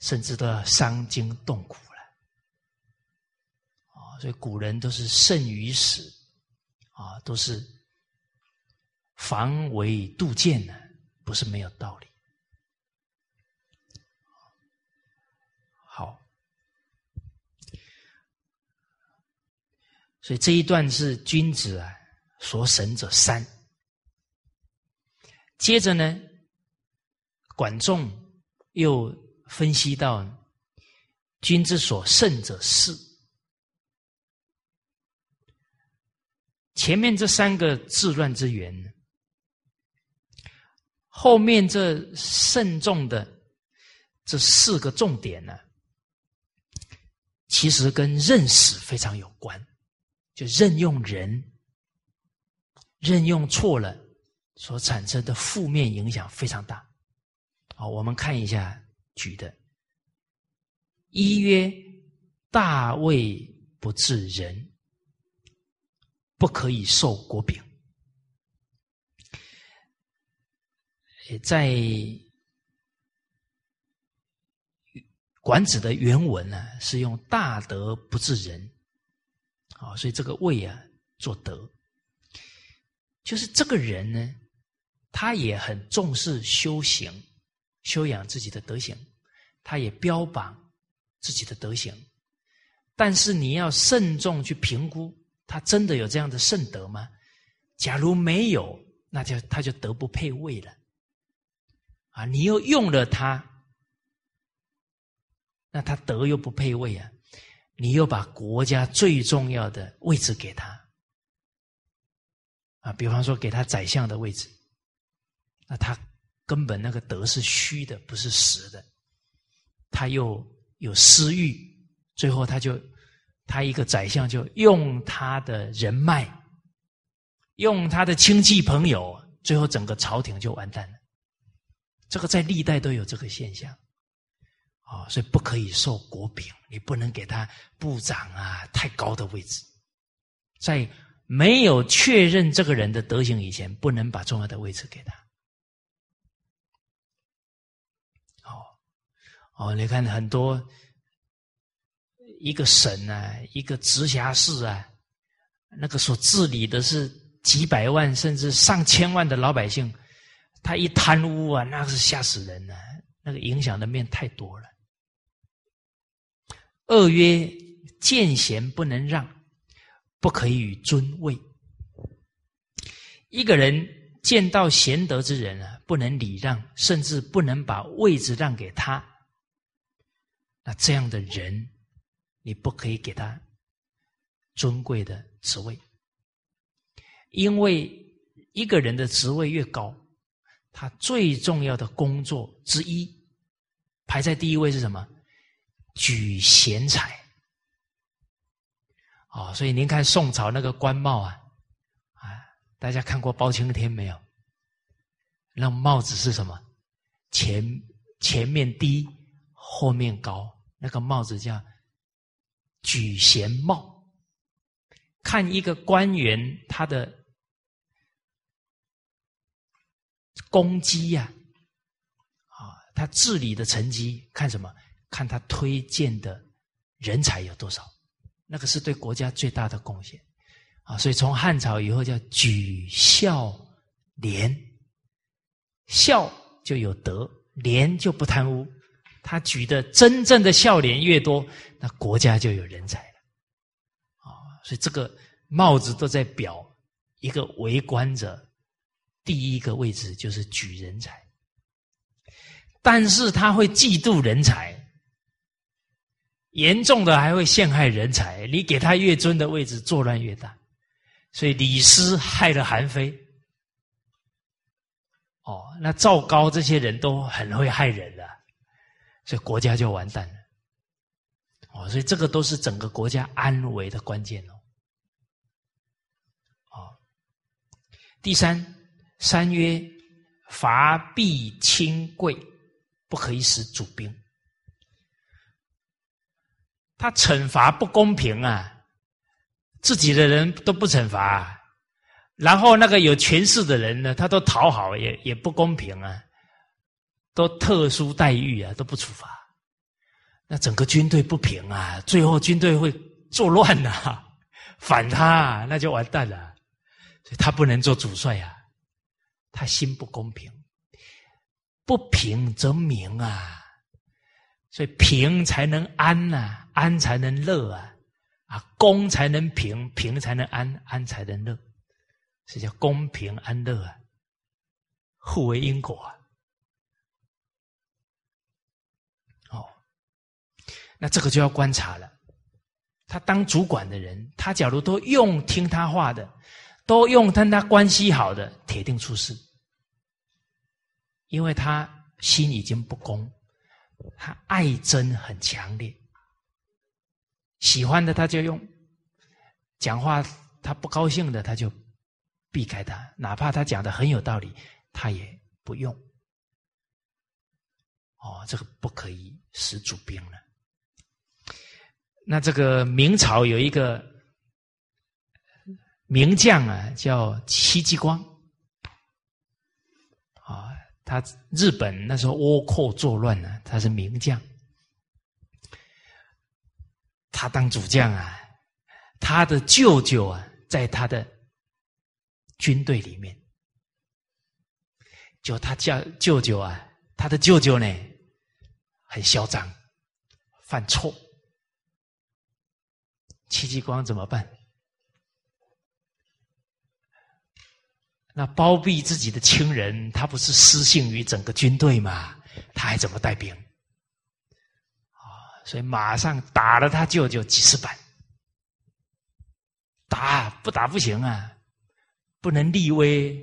甚至都要伤筋动骨了，啊。所以古人都是慎于死，啊，都是防微杜渐呢，不是没有道理。好，所以这一段是君子啊所审者三。接着呢，管仲又分析到君之所慎者四。前面这三个治乱之源呢，后面这慎重的这四个重点呢，其实跟认识非常有关，就任用人，任用错了所产生的负面影响非常大。好，我们看一下举的，一曰大位不治人。不可以受国柄。在管子的原文呢，是用“大德不治人”，啊，所以这个“位”啊，做德，就是这个人呢，他也很重视修行，修养自己的德行，他也标榜自己的德行，但是你要慎重去评估。他真的有这样的圣德吗？假如没有，那就他就德不配位了。啊，你又用了他，那他德又不配位啊！你又把国家最重要的位置给他，啊，比方说给他宰相的位置，那他根本那个德是虚的，不是实的。他又有私欲，最后他就。他一个宰相就用他的人脉，用他的亲戚朋友，最后整个朝廷就完蛋了。这个在历代都有这个现象，啊，所以不可以受国柄，你不能给他部长啊太高的位置，在没有确认这个人的德行以前，不能把重要的位置给他。哦，哦，你看很多。一个省啊，一个直辖市啊，那个所治理的是几百万甚至上千万的老百姓，他一贪污啊，那是吓死人了，那个影响的面太多了。二曰见贤不能让，不可以与尊位。一个人见到贤德之人啊，不能礼让，甚至不能把位置让给他，那这样的人。你不可以给他尊贵的职位，因为一个人的职位越高，他最重要的工作之一排在第一位是什么？举贤才。啊，所以您看宋朝那个官帽啊啊，大家看过包青天没有？那帽子是什么？前前面低，后面高，那个帽子叫举贤帽。看一个官员他的功绩呀，啊，他治理的成绩，看什么？看他推荐的人才有多少，那个是对国家最大的贡献啊！所以从汉朝以后叫举孝廉，孝就有德，廉就不贪污。他举的真正的孝廉越多，那国家就有人才了啊！所以这个帽子都在表一个为官者第一个位置就是举人才，但是他会嫉妒人才。严重的还会陷害人才，你给他越尊的位置，作乱越大。所以李斯害了韩非，哦，那赵高这些人都很会害人的，所以国家就完蛋了。哦，所以这个都是整个国家安危的关键哦。哦，第三，三曰伐必亲贵，不可以使主兵。他惩罚不公平啊，自己的人都不惩罚，然后那个有权势的人呢，他都讨好，也也不公平啊，都特殊待遇啊，都不处罚，那整个军队不平啊，最后军队会作乱呐，反他那就完蛋了，所以他不能做主帅啊，他心不公平，不平则明啊。所以平才能安呐，安才能乐啊，啊，公才能平，平才能安，安才能乐，是叫公平安乐啊，互为因果啊。哦，那这个就要观察了。他当主管的人，他假如都用听他话的，都用跟他关系好的，铁定出事，因为他心已经不公。他爱憎很强烈，喜欢的他就用，讲话他不高兴的他就避开他，哪怕他讲的很有道理，他也不用。哦，这个不可以使主兵了。那这个明朝有一个名将啊，叫戚继光。啊他日本那时候倭寇作乱呢，他是名将，他当主将啊，他的舅舅啊，在他的军队里面，就他叫舅舅啊，他的舅舅呢很嚣张，犯错，戚继光怎么办？那包庇自己的亲人，他不是失信于整个军队吗？他还怎么带兵？啊，所以马上打了他舅舅几十板，打不打不行啊，不能立威。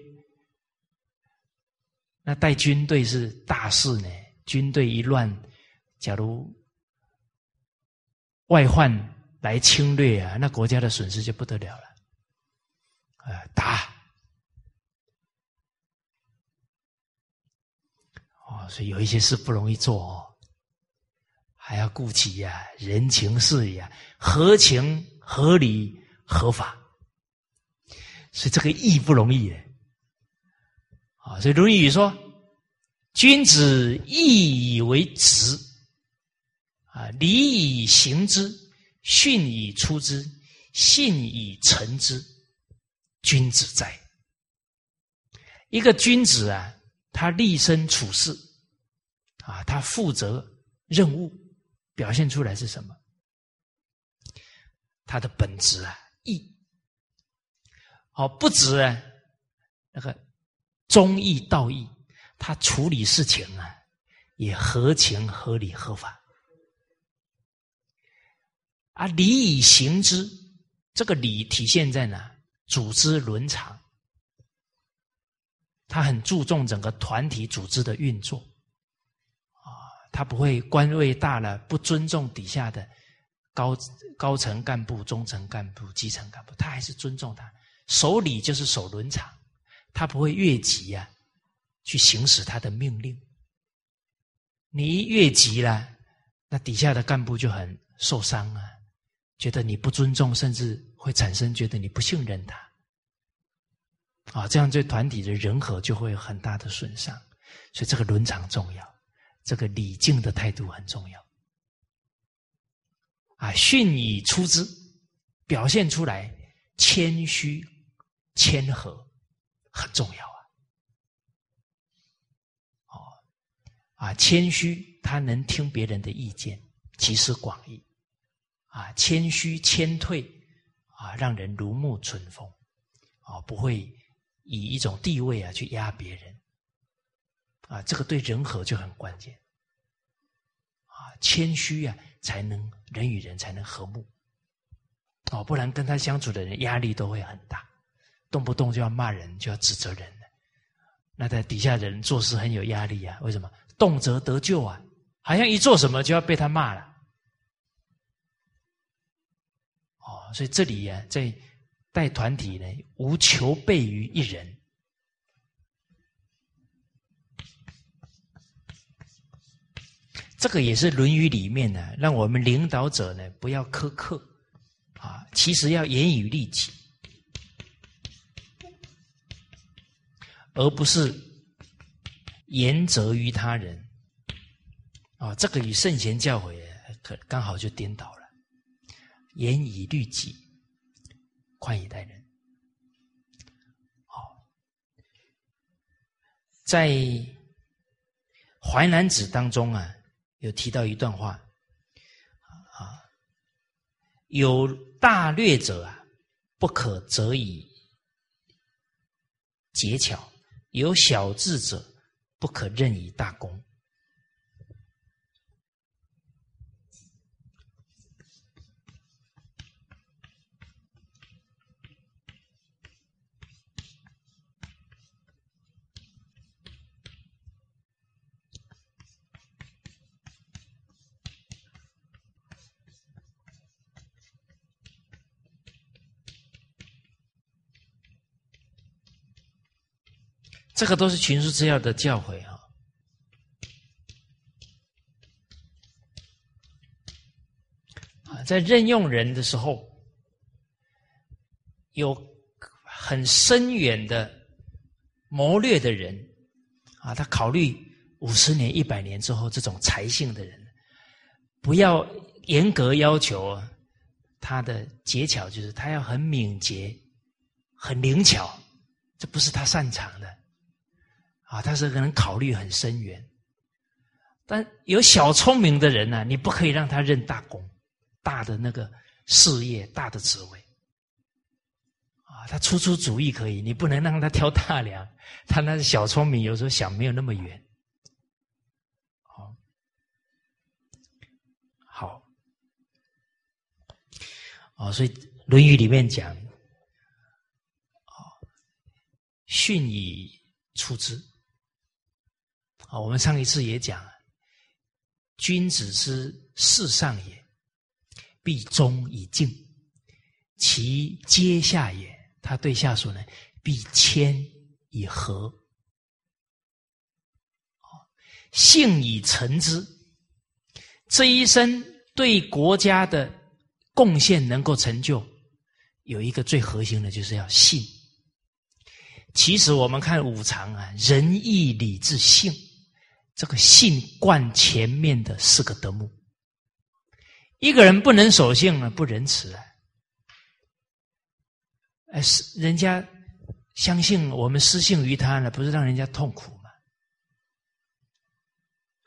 那带军队是大事呢，军队一乱，假如外患来侵略啊，那国家的损失就不得了了。啊，打！所以有一些事不容易做哦，还要顾及呀人情事呀，合情合理合法，所以这个义不容易啊。所以《论语》说：“君子义以为直，啊，礼以行之，训以出之，信以成之，君子在。”一个君子啊，他立身处世。啊，他负责任务，表现出来是什么？他的本质啊，义。好，不止啊，那个忠义道义，他处理事情啊，也合情合理合法。啊，礼以行之，这个礼体现在哪？组织伦常，他很注重整个团体组织的运作。他不会官位大了不尊重底下的高高层干部、中层干部、基层干部，他还是尊重他，守礼就是守伦常，他不会越级呀，去行使他的命令。你越级了，那底下的干部就很受伤啊，觉得你不尊重，甚至会产生觉得你不信任他。啊，这样对团体的人和就会有很大的损伤。所以这个伦常重要，这个礼敬的态度很重要。啊，训以出之，表现出来谦虚、谦和，很重要啊。哦，啊，谦虚，他能听别人的意见，集思广益。啊，谦虚谦退，啊，让人如沐春风。啊，不会以一种地位啊去压别人。啊，这个对人和就很关键。啊，谦虚啊，才能人与人才能和睦。哦，不然跟他相处的人压力都会很大，动不动就要骂人，就要指责人那在底下的人做事很有压力啊？为什么？动辄得咎啊！好像一做什么就要被他骂了。哦，所以这里呀，在带团体呢，无求备于一人。这个也是《论语》里面呢，让我们领导者呢不要苛刻，啊，其实要严于律己，而不是严责于他人。啊，这个与圣贤教诲可刚好就颠倒了，严以律己，宽以待人。好，在《淮南子》当中啊。有提到一段话，啊，有大略者啊，不可则以节巧；有小智者，不可任以大功。这个都是群书之要的教诲啊！啊，在任用人的时候，有很深远的谋略的人啊，他考虑五十年、一百年之后这种才性的人，不要严格要求他的技巧，就是他要很敏捷、很灵巧，这不是他擅长的。啊，他是可能考虑很深远，但有小聪明的人呢，你不可以让他认大功、大的那个事业、大的职位。啊，他出出主意可以，你不能让他挑大梁。*laughs* 他那小聪明，有时候想没有那么远。好，好，哦，所以《论语》里面讲，啊，训以出之。我们上一次也讲，君子之事上也，必忠以敬；其阶下也，他对下属呢，必谦以和。信以成之，这一生对国家的贡献能够成就，有一个最核心的，就是要信。其实我们看五常啊，仁义礼智信。这个信贯前面的四个德目，一个人不能守信了，不仁慈啊！哎，是人家相信我们失信于他了，不是让人家痛苦吗？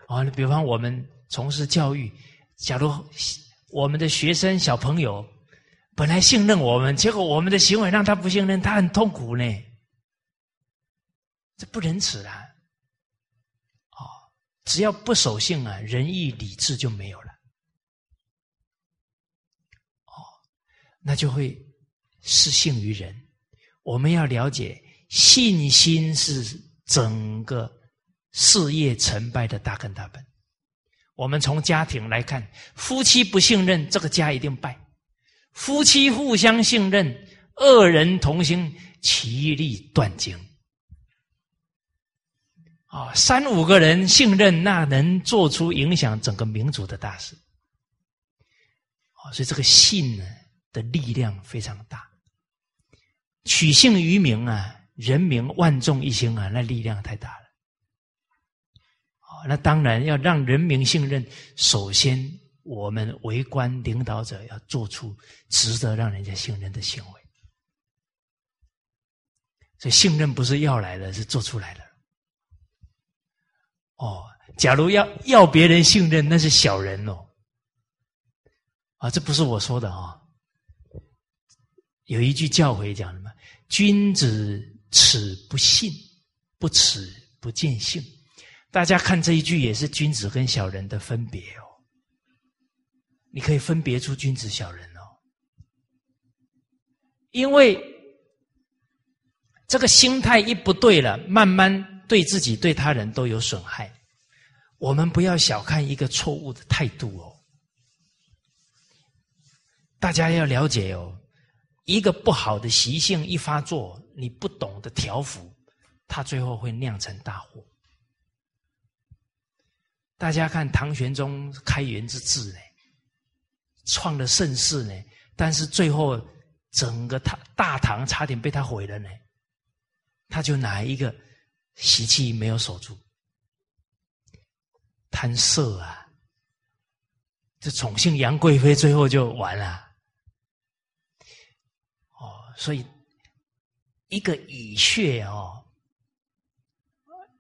啊，你比方我们从事教育，假如我们的学生小朋友本来信任我们，结果我们的行为让他不信任，他很痛苦呢，这不仁慈啊！只要不守信啊，仁义礼智就没有了。哦，那就会失信于人。我们要了解，信心是整个事业成败的大根大本。我们从家庭来看，夫妻不信任，这个家一定败；夫妻互相信任，二人同心，其利断金。啊，三五个人信任，那能做出影响整个民族的大事。啊，所以这个信呢的力量非常大。取信于民啊，人民万众一心啊，那力量太大了。那当然要让人民信任，首先我们为官领导者要做出值得让人家信任的行为。所以信任不是要来的，是做出来的。哦，假如要要别人信任，那是小人哦。啊，这不是我说的啊。有一句教诲讲什么？君子耻不信，不耻不见信。大家看这一句，也是君子跟小人的分别哦。你可以分别出君子小人哦，因为。这个心态一不对了，慢慢对自己、对他人都有损害。我们不要小看一个错误的态度哦。大家要了解哦，一个不好的习性一发作，你不懂得调服，它最后会酿成大祸。大家看唐玄宗开元之治呢，创了盛世呢，但是最后整个他大唐差点被他毁了呢。他就拿一个习气没有守住？贪色啊！这宠幸杨贵妃，最后就完了。哦，所以一个蚁穴哦，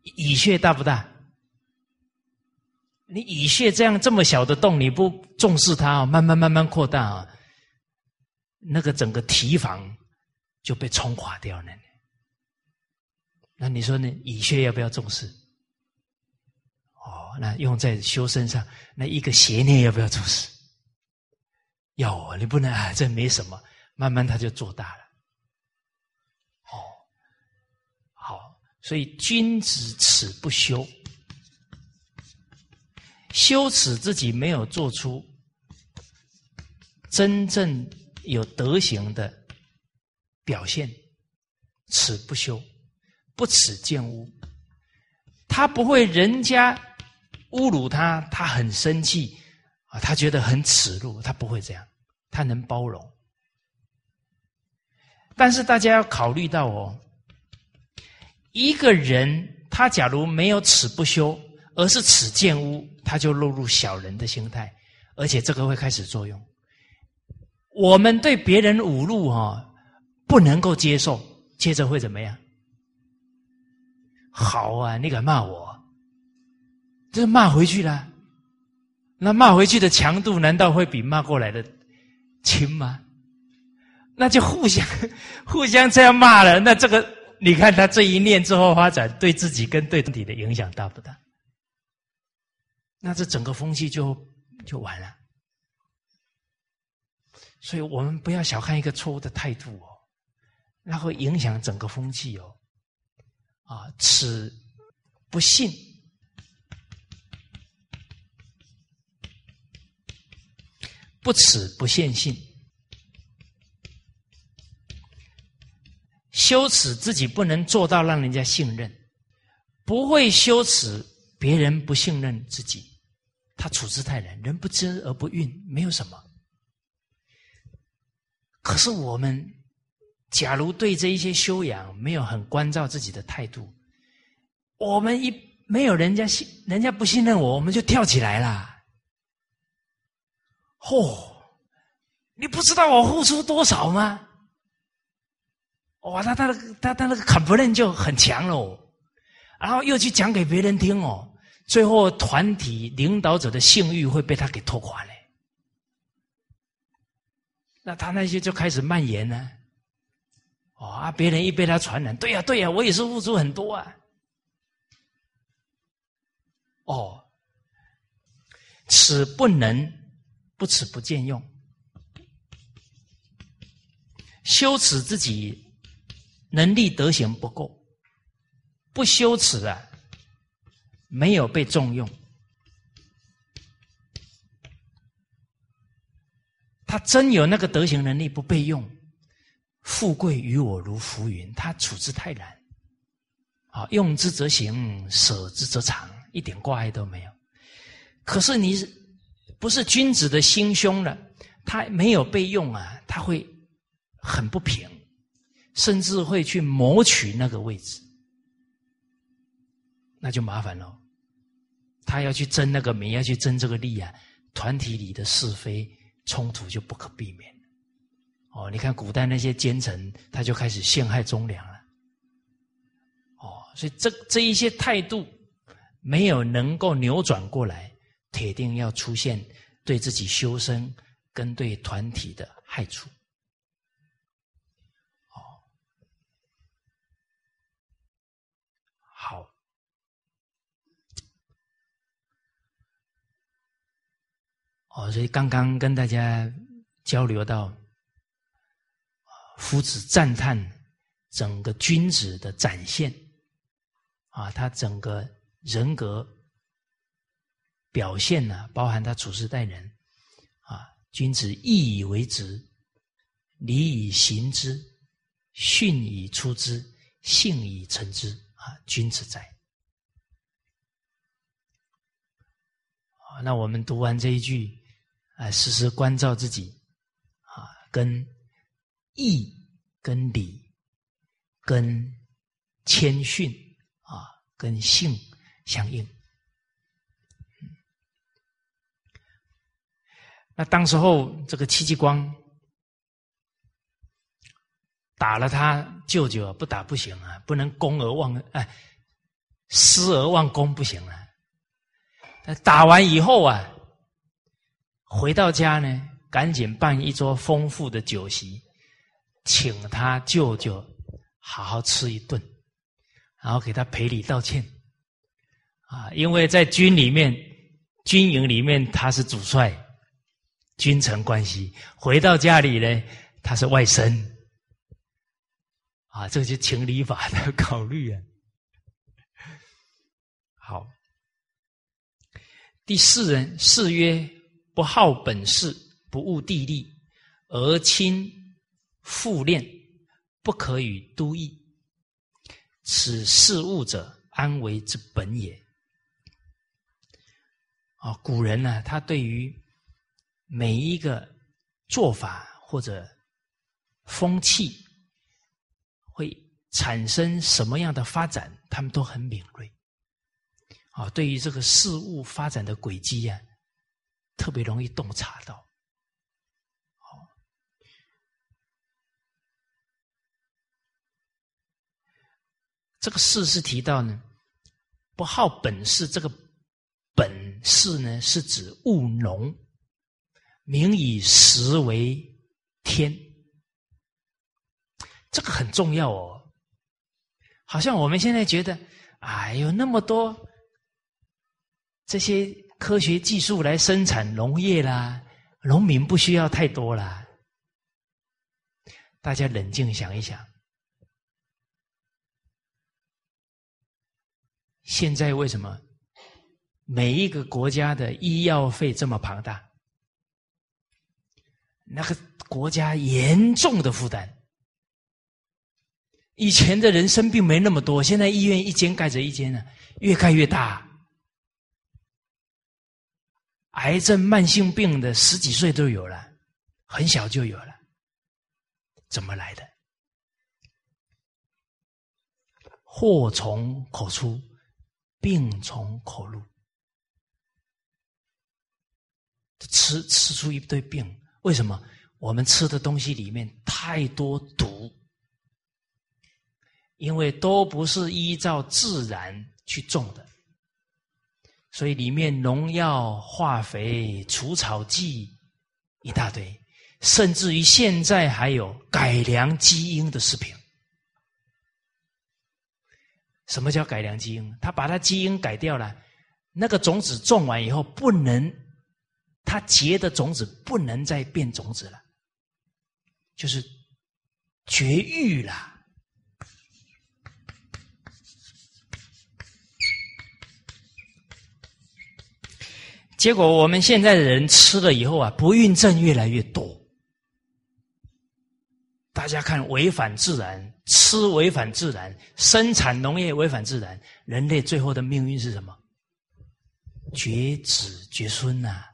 蚁穴大不大？你蚁穴这样这么小的洞，你不重视它，慢慢慢慢扩大啊，那个整个提防就被冲垮掉了。那你说呢？蚁穴要不要重视？哦，那用在修身上，那一个邪念要不要重视？要啊！你不能啊，这没什么，慢慢它就做大了。哦，好，所以君子耻不修，羞耻自己没有做出真正有德行的表现，耻不修。不耻见污，他不会人家侮辱他，他很生气啊，他觉得很耻辱，他不会这样，他能包容。但是大家要考虑到哦，一个人他假如没有耻不修，而是耻见污，他就落入小人的心态，而且这个会开始作用。我们对别人侮辱哈不能够接受，接着会怎么样？好啊，你敢骂我？这骂回去了，那骂回去的强度难道会比骂过来的轻吗？那就互相 *laughs* 互相这样骂了，那这个你看他这一念之后发展，对自己跟对你的影响大不大？那这整个风气就就完了。所以我们不要小看一个错误的态度哦，那会影响整个风气哦。啊，此不信，不耻不见信，羞耻自己不能做到让人家信任，不会羞耻别人不信任自己，他处之泰然，人不知而不愠，没有什么。可是我们。假如对这一些修养没有很关照自己的态度，我们一没有人家信，人家不信任我，我们就跳起来了。嚯！你不知道我付出多少吗？哇，他他他他那个他他那个砍不认就很强喽，然后又去讲给别人听哦，最后团体领导者的信誉会被他给拖垮嘞。那他那些就开始蔓延呢。哦啊！别人一被他传染，对呀对呀，我也是付出很多啊。哦，此不能不耻不见用，羞耻自己能力德行不够，不羞耻啊，没有被重用，他真有那个德行能力不被用。富贵于我如浮云，他处之泰然。啊，用之则行，舍之则藏，一点挂碍都没有。可是你不是君子的心胸了，他没有被用啊，他会很不平，甚至会去谋取那个位置，那就麻烦了。他要去争那个名，要去争这个利啊，团体里的是非冲突就不可避免。哦，你看古代那些奸臣，他就开始陷害忠良了。哦，所以这这一些态度没有能够扭转过来，铁定要出现对自己修身跟对团体的害处。哦，好。哦，所以刚刚跟大家交流到，夫子赞叹整个君子的展现，啊，他整个人格表现呢，包含他处事待人，啊，君子义以为直，礼以行之，训以出之，信以成之，啊，君子在。啊，那我们读完这一句。啊，时时关照自己，啊，跟义、跟礼、跟谦逊啊，跟性相应。那当时候这个戚继光打了他舅舅，不打不行啊，不能公而忘哎，私而忘公不行啊。打完以后啊。回到家呢，赶紧办一桌丰富的酒席，请他舅舅好好吃一顿，然后给他赔礼道歉。啊，因为在军里面、军营里面他是主帅，君臣关系；回到家里呢，他是外甥。啊，这就情理法的考虑啊。*laughs* 好，第四人誓曰。不好本事，不务地利，而亲复练，不可与都邑。此事物者，安为之本也。啊，古人呢，他对于每一个做法或者风气，会产生什么样的发展，他们都很敏锐。啊，对于这个事物发展的轨迹呀。特别容易洞察到，这个事是提到呢，不好本事。这个本事呢，是指务农，民以食为天，这个很重要哦。好像我们现在觉得，哎呦，那么多这些。科学技术来生产农业啦，农民不需要太多啦。大家冷静想一想，现在为什么每一个国家的医药费这么庞大？那个国家严重的负担。以前的人生病没那么多，现在医院一间盖着一间呢，越盖越大。癌症、慢性病的十几岁都有了，很小就有了，怎么来的？祸从口出，病从口入，吃吃出一堆病。为什么？我们吃的东西里面太多毒，因为都不是依照自然去种的。所以里面农药、化肥、除草剂一大堆，甚至于现在还有改良基因的食品。什么叫改良基因？他把他基因改掉了，那个种子种完以后不能，它结的种子不能再变种子了，就是绝育了。结果我们现在的人吃了以后啊，不孕症越来越多，大家看，违反自然，吃违反自然，生产农业违反自然，人类最后的命运是什么？绝子绝孙呐！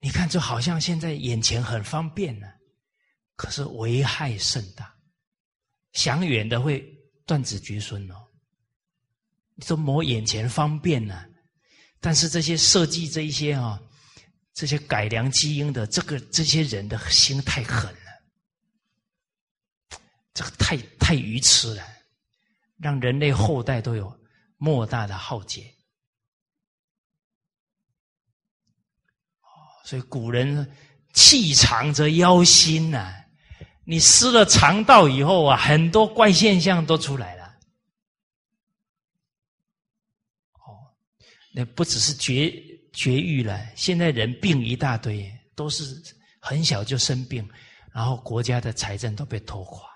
你看，就好像现在眼前很方便呢，可是危害甚大。想远的会断子绝孙哦。你说谋眼前方便呢，但是这些设计这一些啊。这些改良基因的这个这些人的心太狠，这个太太愚痴了，让人类后代都有莫大的浩劫。哦，所以古人气长则妖心呐，你失了肠道以后啊，很多怪现象都出来了。哦，那不只是绝。绝育了，现在人病一大堆，都是很小就生病，然后国家的财政都被拖垮，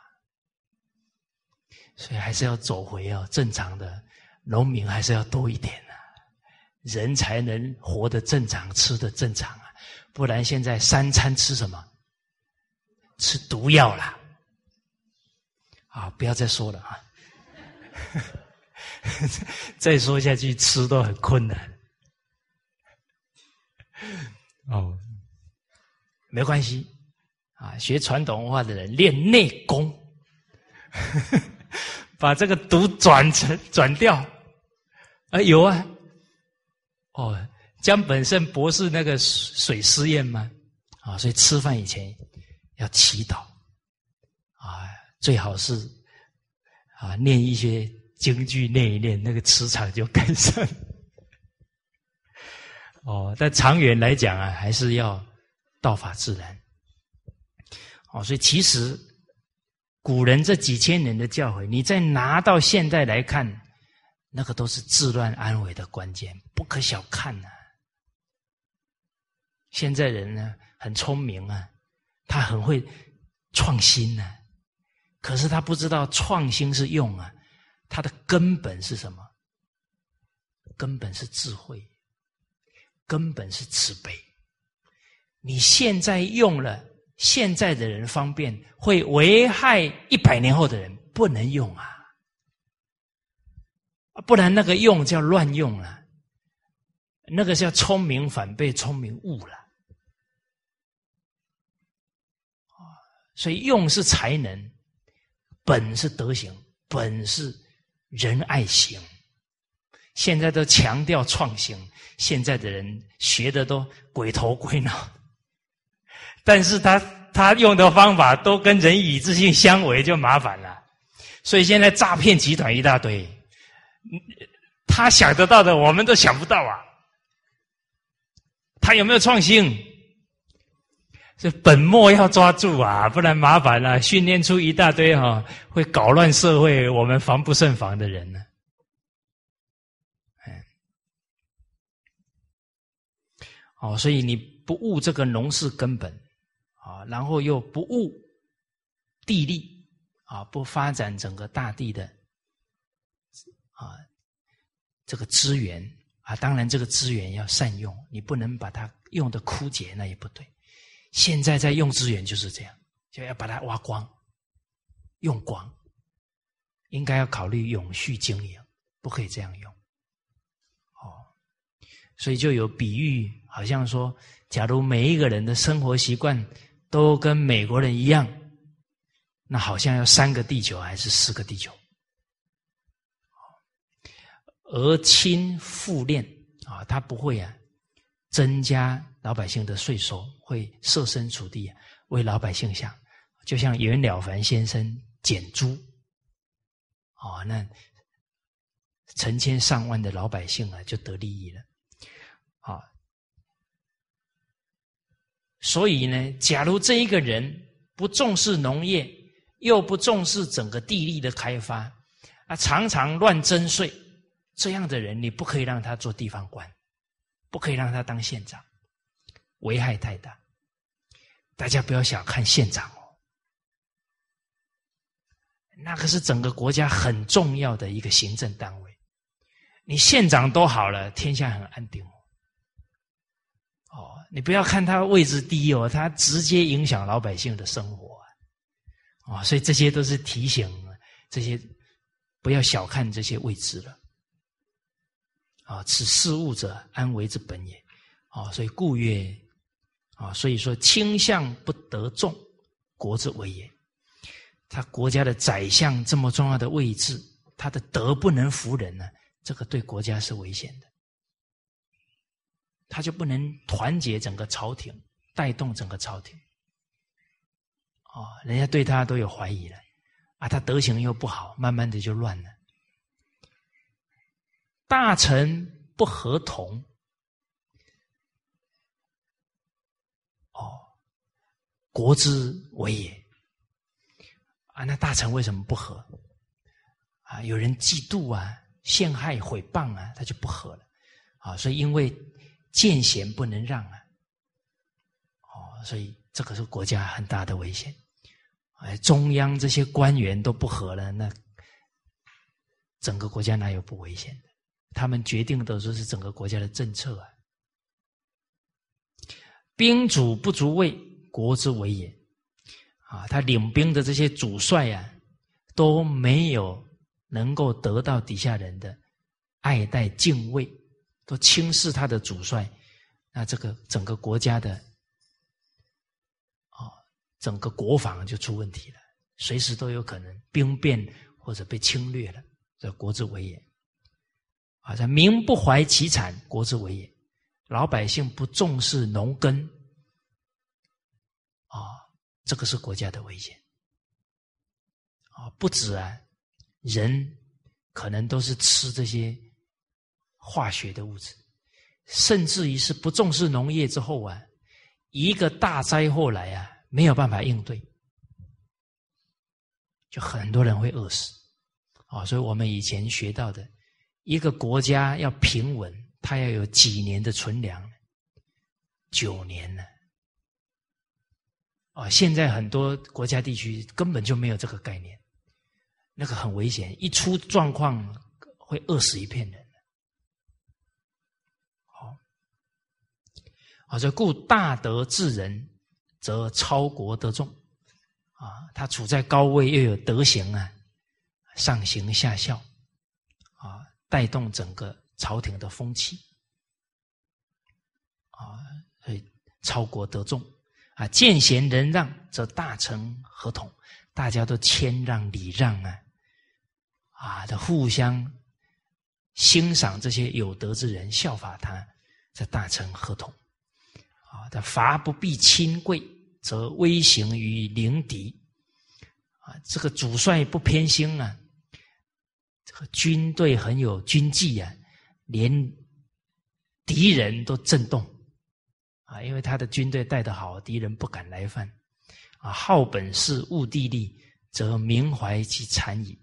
所以还是要走回哦正常的，农民还是要多一点啊，人才能活得正常，吃的正常啊，不然现在三餐吃什么？吃毒药啦，啊，不要再说了啊，*laughs* 再说下去吃都很困难。哦，没关系，啊，学传统文化的人练内功，把这个毒转成转掉，啊，有啊，哦，江本胜博士那个水试验吗？啊，所以吃饭以前要祈祷，啊，最好是啊念一些京剧，念一念，那个磁场就改善。*laughs* 哦，但长远来讲啊，还是要道法自然。哦，所以其实古人这几千年的教诲，你再拿到现在来看，那个都是治乱安危的关键，不可小看呐。现在人呢很聪明啊，他很会创新呢，可是他不知道创新是用啊，它的根本是什么？根本是智慧。根本是慈悲。你现在用了，现在的人方便，会危害一百年后的人，不能用啊！不然那个用叫乱用了，那个叫聪明反被聪明误了。所以用是才能，本是德行，本是仁爱行。现在都强调创新。现在的人学的都鬼头鬼脑，但是他他用的方法都跟人以自信相违，就麻烦了。所以现在诈骗集团一大堆，他想得到的我们都想不到啊。他有没有创新？这本末要抓住啊，不然麻烦了。训练出一大堆哈会搞乱社会、我们防不胜防的人呢。哦，所以你不悟这个农事根本，然后又不悟地利，啊，不发展整个大地的，啊，这个资源啊，当然这个资源要善用，你不能把它用的枯竭，那也不对。现在在用资源就是这样，就要把它挖光，用光，应该要考虑永续经营，不可以这样用。哦，所以就有比喻。好像说，假如每一个人的生活习惯都跟美国人一样，那好像要三个地球还是四个地球？而亲复练啊，他不会啊，增加老百姓的税收，会设身处地啊，为老百姓想，就像袁了凡先生减租，哦，那成千上万的老百姓啊，就得利益了。所以呢，假如这一个人不重视农业，又不重视整个地力的开发，啊，常常乱征税，这样的人你不可以让他做地方官，不可以让他当县长，危害太大。大家不要小看县长哦，那可是整个国家很重要的一个行政单位，你县长都好了，天下很安定哦。你不要看他位置低哦，他直接影响老百姓的生活啊！所以这些都是提醒这些不要小看这些位置了啊！此事物者，安危之本也啊！所以故曰啊，所以说倾向不得众，国之危也。他国家的宰相这么重要的位置，他的德不能服人呢，这个对国家是危险的。他就不能团结整个朝廷，带动整个朝廷。哦，人家对他都有怀疑了，啊，他德行又不好，慢慢的就乱了。大臣不合同，哦，国之为也。啊，那大臣为什么不和？啊，有人嫉妒啊，陷害毁谤啊，他就不和了。啊，所以因为。见贤不能让啊！哦，所以这个是国家很大的危险。哎，中央这些官员都不和了，那整个国家哪有不危险的？他们决定的说是整个国家的政策啊。兵主不足畏，国之为也。啊，他领兵的这些主帅啊，都没有能够得到底下人的爱戴敬畏。都轻视他的主帅，那这个整个国家的，哦，整个国防就出问题了，随时都有可能兵变或者被侵略了，这国之危也。啊，这民不怀其产，国之危也。老百姓不重视农耕，啊，这个是国家的危险。啊，不止啊，人可能都是吃这些。化学的物质，甚至于是不重视农业之后啊，一个大灾祸来啊，没有办法应对，就很多人会饿死啊。所以我们以前学到的，一个国家要平稳，它要有几年的存粮，九年呢。啊，现在很多国家地区根本就没有这个概念，那个很危险，一出状况会饿死一片人。啊，这故大德治人，则超国得众。啊，他处在高位，又有德行啊，上行下效，啊，带动整个朝廷的风气。啊，所以超国得众。啊，见贤人让，则大臣合同，大家都谦让礼让啊，啊，这互相欣赏这些有德之人，效法他，这大臣合同。啊，他伐不必亲贵，则威行于凌敌。啊，这个主帅不偏心啊，这个军队很有军纪啊，连敌人都震动。啊，因为他的军队带得好，敌人不敢来犯。啊，好本事，务地利，则民怀其产矣。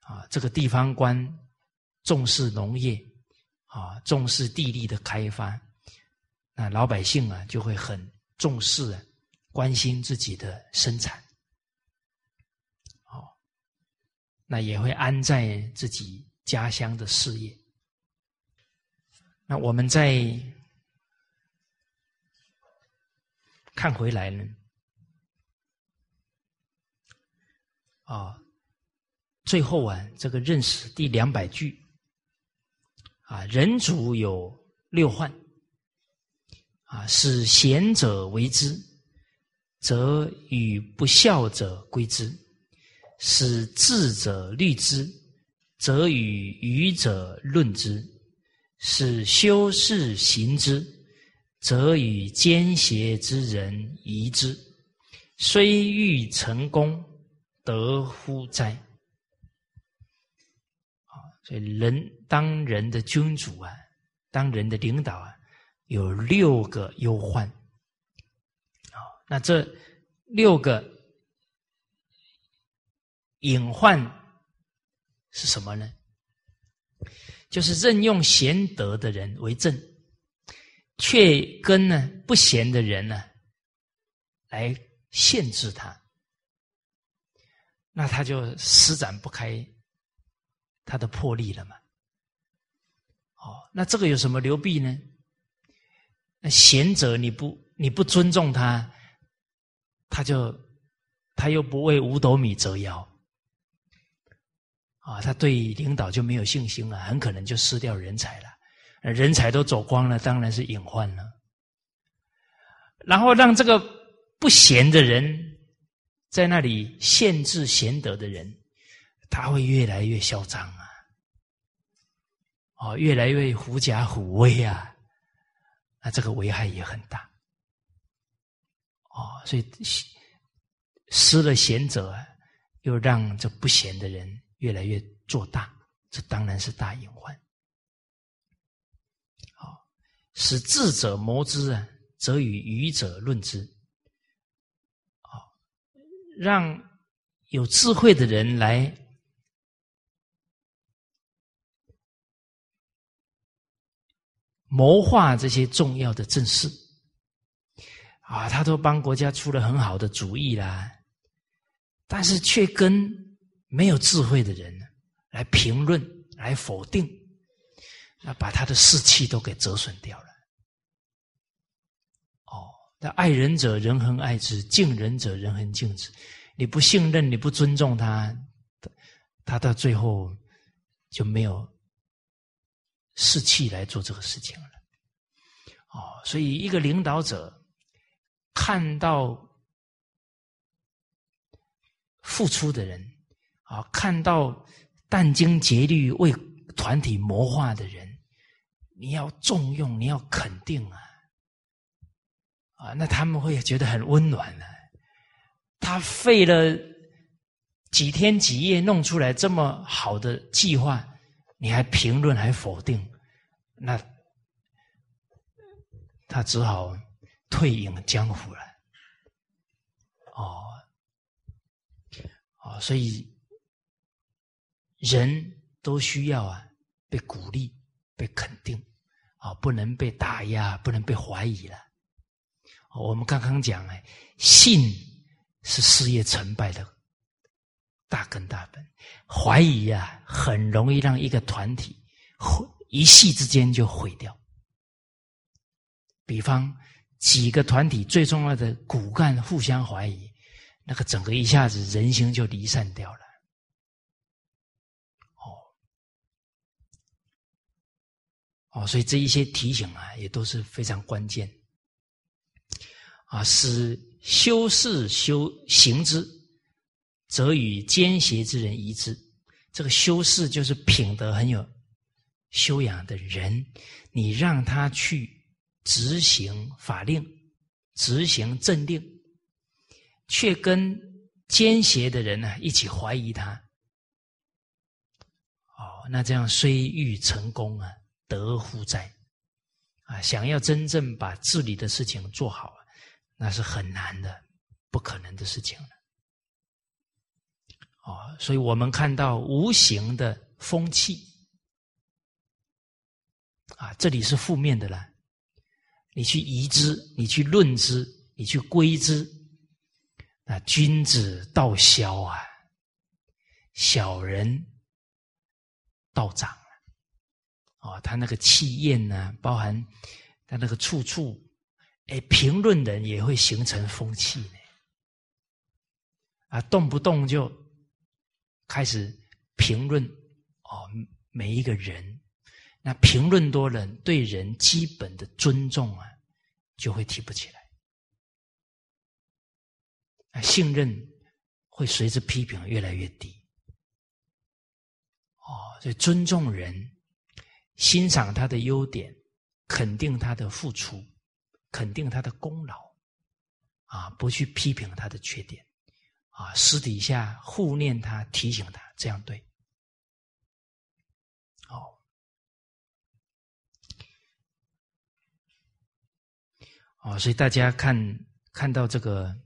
啊，这个地方官重视农业，啊，重视地利的开发。那老百姓啊，就会很重视、关心自己的生产，哦，那也会安在自己家乡的事业。那我们再看回来呢，啊，最后啊，这个认识第两百句，啊，人主有六患。啊，使贤者为之，则与不孝者归之；使智者虑之，则与愚者论之；使修士行之，则与奸邪之人疑之。虽欲成功，得乎哉？啊，所以人当人的君主啊，当人的领导啊。有六个忧患，啊，那这六个隐患是什么呢？就是任用贤德的人为政，却跟呢不贤的人呢来限制他，那他就施展不开他的魄力了嘛。哦，那这个有什么流弊呢？那贤者你不你不尊重他，他就他又不为五斗米折腰，啊，他对领导就没有信心了，很可能就失掉人才了。人才都走光了，当然是隐患了。然后让这个不贤的人在那里限制贤德的人，他会越来越嚣张啊！哦，越来越狐假虎威啊！那这个危害也很大。哦，所以失了贤者，又让这不贤的人越来越做大，这当然是大隐患。好使智者谋之啊，则与愚者论之。好，让有智慧的人来谋划这些重要的政事。啊，他都帮国家出了很好的主意啦，但是却跟没有智慧的人来评论、来否定，那把他的士气都给折损掉了。哦那爱人者，人恒爱之；敬人者，人恒敬之。你不信任，你不尊重他，他到最后就没有士气来做这个事情了。哦，所以一个领导者看到付出的人，啊，看到殚精竭虑为团体谋划的人，你要重用，你要肯定啊。啊，那他们会觉得很温暖的。他费了几天几夜弄出来这么好的计划，你还评论还否定，那他只好退隐江湖了。哦，哦，所以人都需要啊被鼓励、被肯定，啊，不能被打压，不能被怀疑了。我们刚刚讲哎，信是事业成败的大根大本，怀疑啊，很容易让一个团体毁一夕之间就毁掉。比方几个团体最重要的骨干互相怀疑，那个整个一下子人心就离散掉了。哦，哦，所以这一些提醒啊，也都是非常关键。啊，使修士修行之，则与奸邪之人一致。这个修士就是品德很有修养的人，你让他去执行法令、执行政令，却跟奸邪的人呢一起怀疑他。哦，那这样虽欲成功啊，得乎哉？啊，想要真正把治理的事情做好。那是很难的，不可能的事情了。哦，所以我们看到无形的风气，啊，这里是负面的了。你去移之，你去论之，你去归之，那君子道消啊，小人道长啊。哦，他那个气焰呢，包含他那个处处。哎，评论人也会形成风气呢，啊，动不动就开始评论哦，每一个人，那评论多了，对人基本的尊重啊，就会提不起来，啊，信任会随着批评越来越低，哦，所以尊重人，欣赏他的优点，肯定他的付出。肯定他的功劳，啊，不去批评他的缺点，啊，私底下互念他，提醒他，这样对。哦，哦，所以大家看看到这个《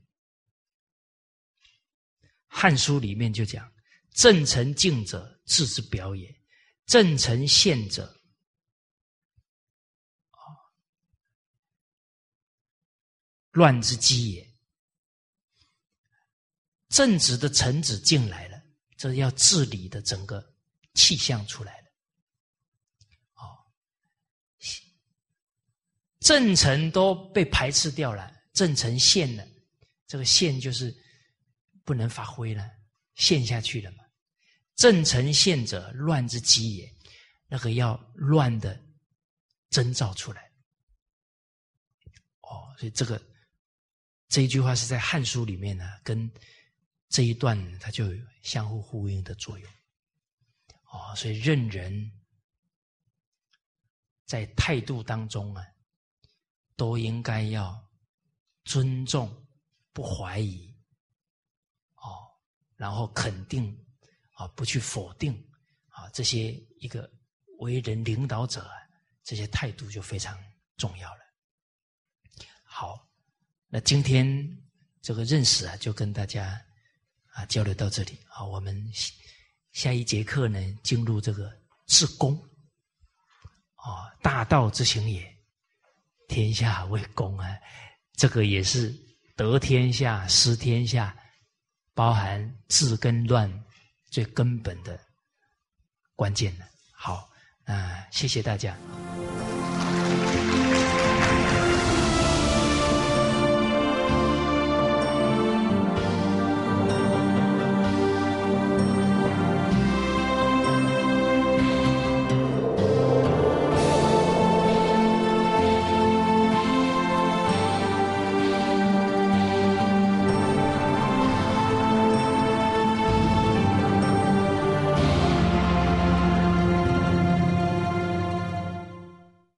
汉书》里面就讲：“正臣敬者，治之表也；正臣献者。”乱之基也。正直的臣子进来了，这要治理的整个气象出来了。哦，正臣都被排斥掉了，正臣陷了，这个陷就是不能发挥了，陷下去了嘛。正臣陷者，乱之基也。那个要乱的征兆出来。哦，所以这个这一句话是在《汉书》里面呢，跟这一段它就有相互呼应的作用。哦，所以任人在态度当中啊。都应该要尊重、不怀疑，哦，然后肯定，啊，不去否定，啊，这些一个为人领导者这些态度就非常重要了。好，那今天这个认识啊，就跟大家啊交流到这里啊，我们下一节课呢，进入这个治公，啊，大道之行也。天下为公啊，这个也是得天下、失天下，包含治跟乱最根本的关键的。好，那谢谢大家。